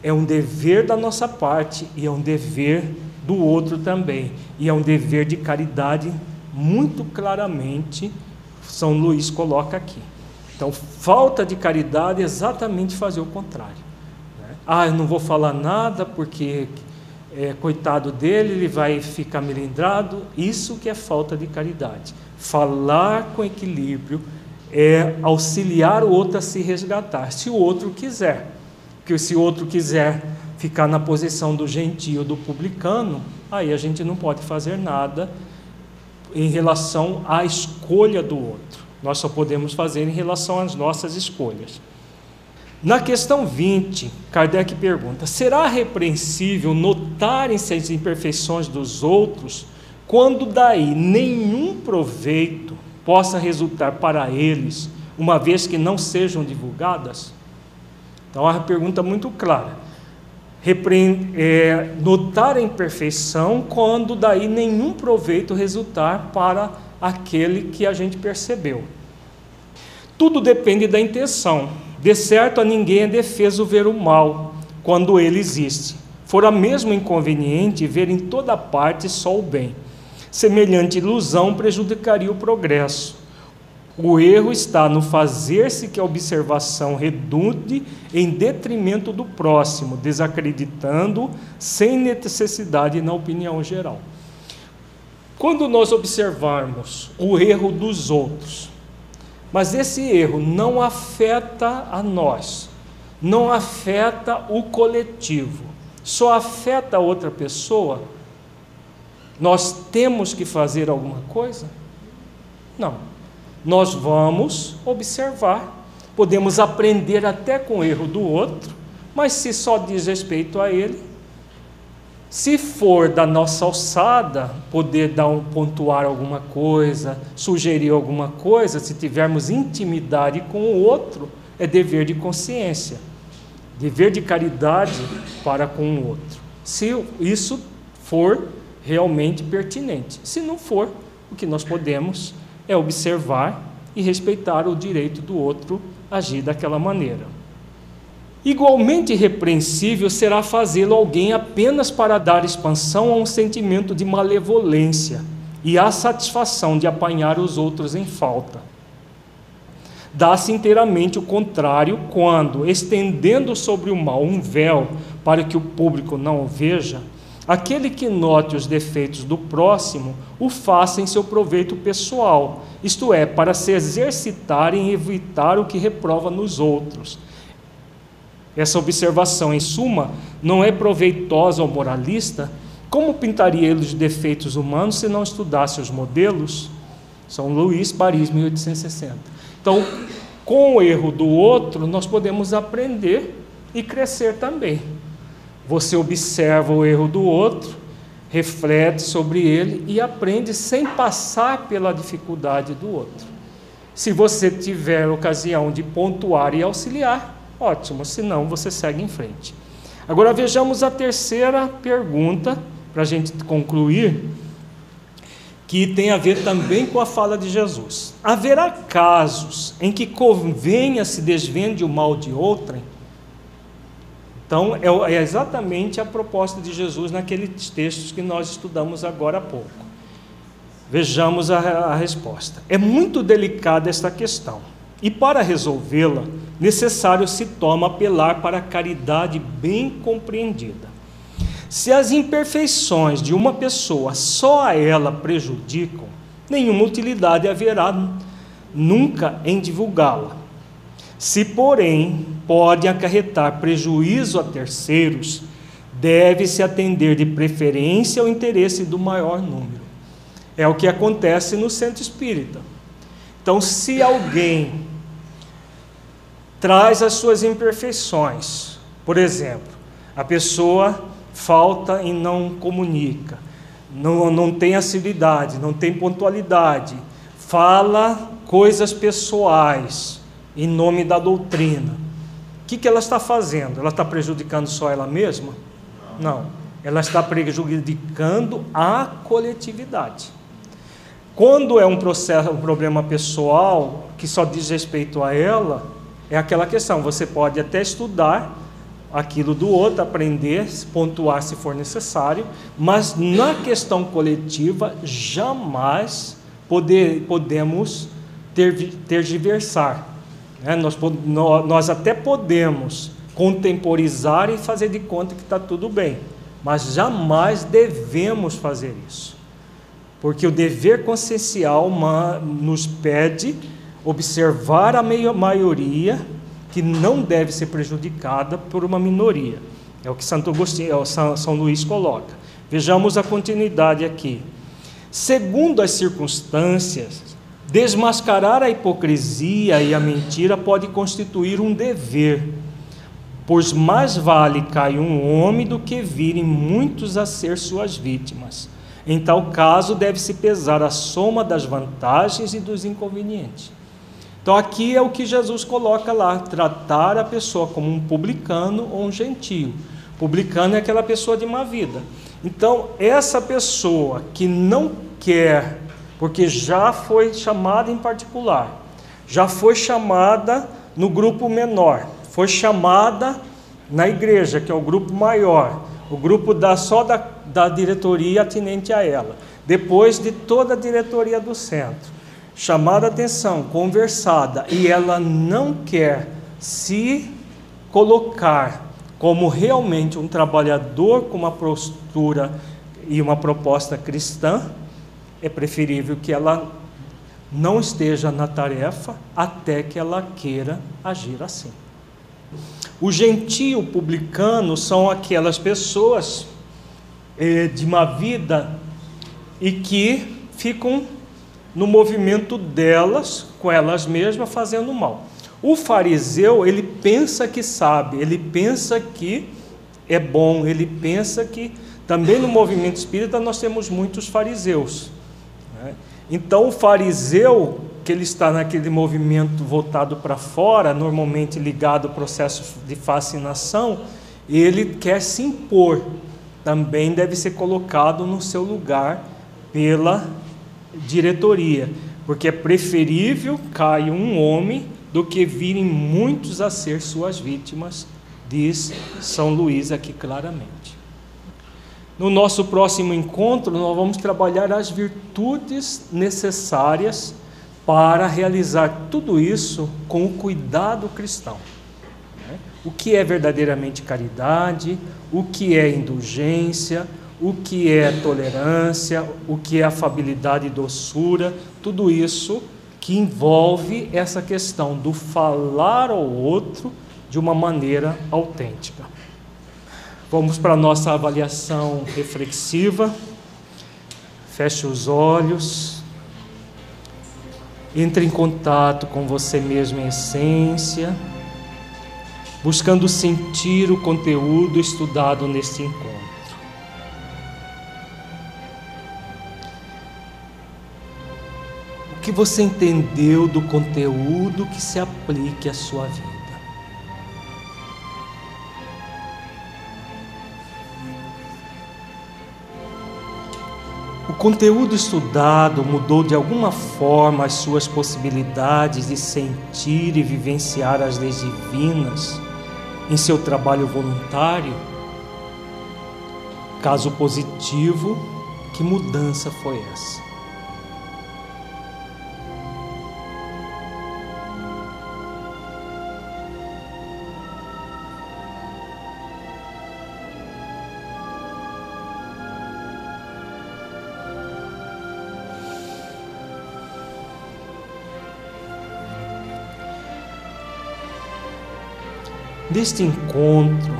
é um dever da nossa parte e é um dever do outro também. E é um dever de caridade, muito claramente, São Luís coloca aqui. Então, falta de caridade é exatamente fazer o contrário. Ah, eu não vou falar nada porque, é, coitado dele, ele vai ficar melindrado. Isso que é falta de caridade. Falar com equilíbrio é auxiliar o outro a se resgatar, se o outro quiser. Porque se o outro quiser ficar na posição do gentio, do publicano, aí a gente não pode fazer nada em relação à escolha do outro. Nós só podemos fazer em relação às nossas escolhas. Na questão 20, Kardec pergunta: será repreensível notarem-se as imperfeições dos outros, quando daí nenhum proveito possa resultar para eles, uma vez que não sejam divulgadas? Então, é uma pergunta muito clara. É, notar a imperfeição quando daí nenhum proveito resultar para aquele que a gente percebeu. Tudo depende da intenção. De certo, a ninguém é defeso ver o mal, quando ele existe. Fora mesmo inconveniente ver em toda parte só o bem. Semelhante ilusão prejudicaria o progresso. O erro está no fazer-se que a observação redunde em detrimento do próximo, desacreditando sem necessidade na opinião geral. Quando nós observarmos o erro dos outros, mas esse erro não afeta a nós, não afeta o coletivo, só afeta a outra pessoa. Nós temos que fazer alguma coisa? Não. Nós vamos observar, podemos aprender até com o erro do outro, mas se só diz respeito a ele, se for da nossa alçada, poder dar um pontuar alguma coisa, sugerir alguma coisa, se tivermos intimidade com o outro, é dever de consciência, dever de caridade para com o outro. Se isso for realmente pertinente. Se não for, o que nós podemos é observar e respeitar o direito do outro agir daquela maneira. Igualmente repreensível será fazê-lo alguém apenas para dar expansão a um sentimento de malevolência e à satisfação de apanhar os outros em falta. Dá-se inteiramente o contrário quando, estendendo sobre o mal um véu para que o público não o veja, aquele que note os defeitos do próximo o faça em seu proveito pessoal, isto é, para se exercitar em evitar o que reprova nos outros essa observação, em suma, não é proveitosa ao moralista, como pintaria ele os defeitos humanos se não estudasse os modelos? São Luís, Paris, 1860. Então, com o erro do outro, nós podemos aprender e crescer também. Você observa o erro do outro, reflete sobre ele e aprende sem passar pela dificuldade do outro. Se você tiver ocasião de pontuar e auxiliar, ótimo, se não, você segue em frente. Agora vejamos a terceira pergunta, para a gente concluir, que tem a ver também com a fala de Jesus. Haverá casos em que convenha se desvende o mal de outrem? Então, é, é exatamente a proposta de Jesus naqueles textos que nós estudamos agora há pouco. Vejamos a, a resposta. É muito delicada esta questão, e para resolvê-la, necessário se toma apelar para a caridade bem compreendida. Se as imperfeições de uma pessoa só a ela prejudicam, nenhuma utilidade haverá nunca em divulgá-la. Se, porém, pode acarretar prejuízo a terceiros, deve-se atender de preferência ao interesse do maior número. É o que acontece no centro espírita. Então, se alguém traz as suas imperfeições, por exemplo, a pessoa falta e não comunica, não, não tem assiduidade, não tem pontualidade, fala coisas pessoais em nome da doutrina o que, que ela está fazendo? Ela está prejudicando só ela mesma? Não. Ela está prejudicando a coletividade. Quando é um processo, um problema pessoal que só diz respeito a ela, é aquela questão. Você pode até estudar aquilo do outro, aprender, pontuar se for necessário, mas na questão coletiva jamais poder, podemos ter, tergiversar. É, nós, nós até podemos contemporizar e fazer de conta que está tudo bem, mas jamais devemos fazer isso, porque o dever consciencial nos pede observar a maioria que não deve ser prejudicada por uma minoria. É o que Santo Agostinho, é São Luís coloca. Vejamos a continuidade aqui. Segundo as circunstâncias, Desmascarar a hipocrisia e a mentira pode constituir um dever, pois mais vale cair um homem do que virem muitos a ser suas vítimas. Em tal caso, deve-se pesar a soma das vantagens e dos inconvenientes. Então, aqui é o que Jesus coloca lá: tratar a pessoa como um publicano ou um gentio. Publicano é aquela pessoa de má vida. Então, essa pessoa que não quer porque já foi chamada em particular, já foi chamada no grupo menor, foi chamada na igreja, que é o grupo maior, o grupo da, só da, da diretoria atinente a ela, depois de toda a diretoria do centro. Chamada atenção, conversada, e ela não quer se colocar como realmente um trabalhador com uma postura e uma proposta cristã, é preferível que ela não esteja na tarefa até que ela queira agir assim. O gentio publicano são aquelas pessoas eh, de uma vida e que ficam no movimento delas, com elas mesmas, fazendo mal. O fariseu, ele pensa que sabe, ele pensa que é bom, ele pensa que. Também no movimento espírita nós temos muitos fariseus então, o fariseu, que ele está naquele movimento voltado para fora, normalmente ligado ao processo de fascinação, ele quer se impor, também deve ser colocado no seu lugar pela diretoria, porque é preferível cair um homem do que virem muitos a ser suas vítimas, diz São Luís aqui claramente. No nosso próximo encontro, nós vamos trabalhar as virtudes necessárias para realizar tudo isso com o cuidado cristão. Né? O que é verdadeiramente caridade, o que é indulgência, o que é tolerância, o que é afabilidade e doçura, tudo isso que envolve essa questão do falar ao outro de uma maneira autêntica. Vamos para a nossa avaliação reflexiva. Feche os olhos. Entre em contato com você mesmo em essência, buscando sentir o conteúdo estudado neste encontro. O que você entendeu do conteúdo que se aplique à sua vida? Conteúdo estudado mudou de alguma forma as suas possibilidades de sentir e vivenciar as leis divinas em seu trabalho voluntário? Caso positivo, que mudança foi essa? Neste encontro,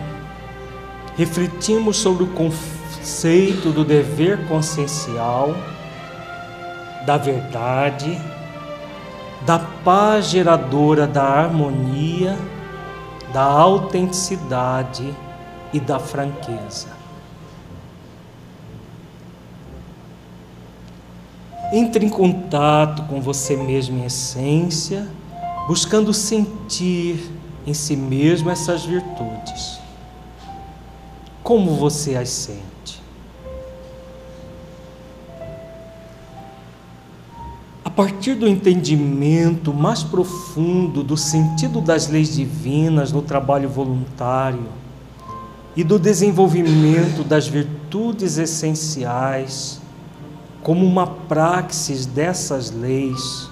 refletimos sobre o conceito do dever consciencial, da verdade, da paz geradora da harmonia, da autenticidade e da franqueza. Entre em contato com você mesmo em essência, buscando sentir em si mesmo essas virtudes. Como você as sente? A partir do entendimento mais profundo do sentido das leis divinas no trabalho voluntário e do desenvolvimento das virtudes essenciais, como uma praxis dessas leis,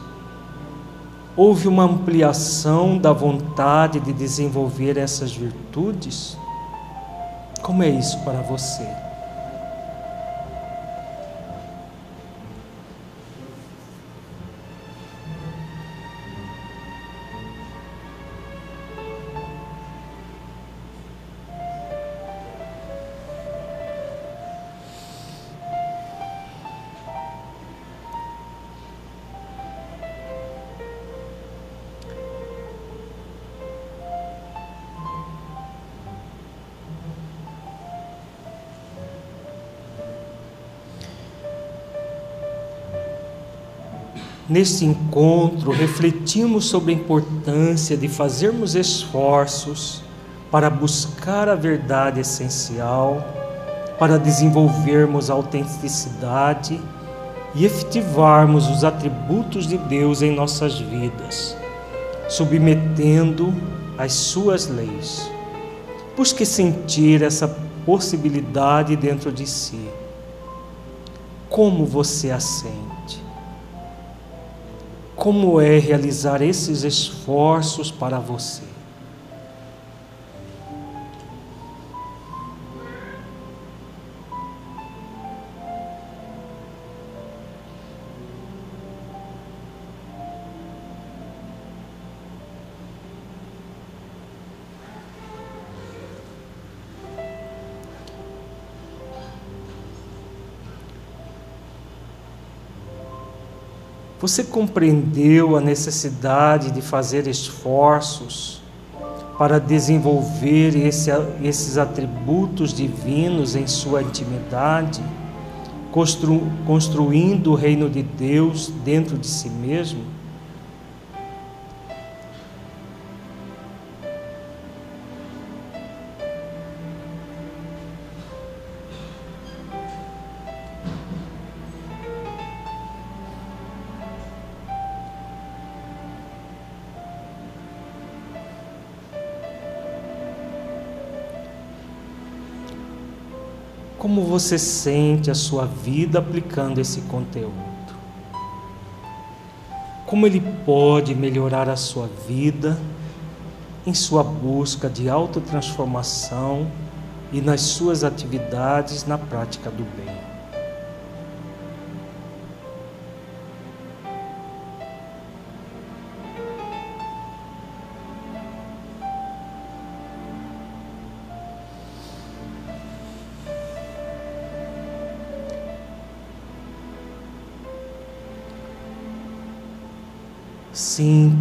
houve uma ampliação da vontade de desenvolver essas virtudes? Como é isso para você? Neste encontro, refletimos sobre a importância de fazermos esforços para buscar a verdade essencial, para desenvolvermos a autenticidade e efetivarmos os atributos de Deus em nossas vidas, submetendo as suas leis. Busque sentir essa possibilidade dentro de si. Como você a sente? Como é realizar esses esforços para você. Você compreendeu a necessidade de fazer esforços para desenvolver esse, esses atributos divinos em sua intimidade, constru, construindo o reino de Deus dentro de si mesmo? Como você sente a sua vida aplicando esse conteúdo? Como ele pode melhorar a sua vida em sua busca de autotransformação e nas suas atividades na prática do bem?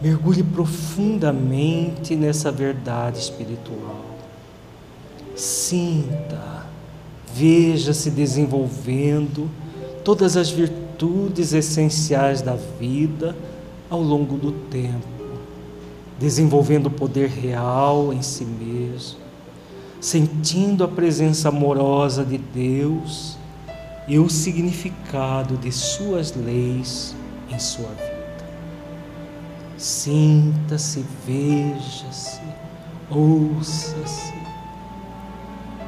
Mergulhe profundamente nessa verdade espiritual. Sinta, veja se desenvolvendo todas as virtudes essenciais da vida ao longo do tempo, desenvolvendo o poder real em si mesmo, sentindo a presença amorosa de Deus e o significado de suas leis em sua vida. Sinta-se, veja-se, ouça-se,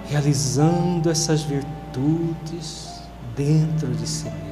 realizando essas virtudes dentro de si mesmo.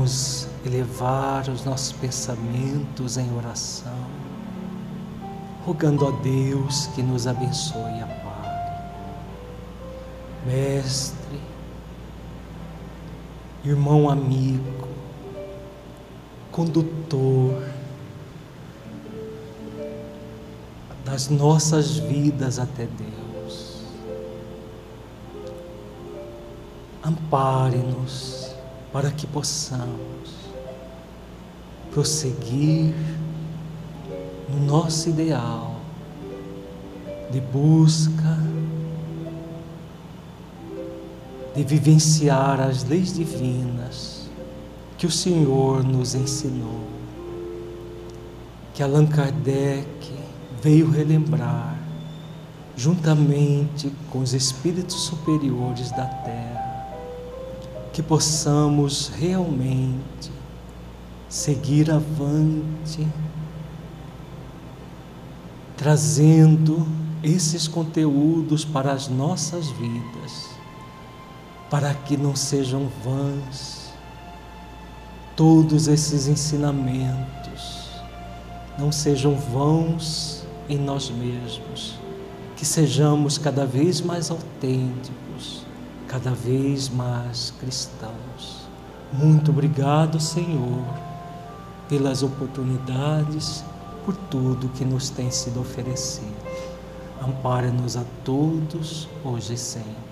Vamos elevar os nossos pensamentos em oração, rogando a Deus que nos abençoe e ampare. Mestre, irmão amigo, condutor das nossas vidas até Deus, ampare-nos para que possamos prosseguir no nosso ideal de busca, de vivenciar as leis divinas que o Senhor nos ensinou, que Allan Kardec veio relembrar, juntamente com os espíritos superiores da Terra que possamos realmente seguir avante, trazendo esses conteúdos para as nossas vidas, para que não sejam vãs todos esses ensinamentos, não sejam vãos em nós mesmos, que sejamos cada vez mais autênticos cada vez mais cristãos. Muito obrigado, Senhor, pelas oportunidades, por tudo que nos tem sido oferecido. Ampare-nos a todos, hoje e sempre.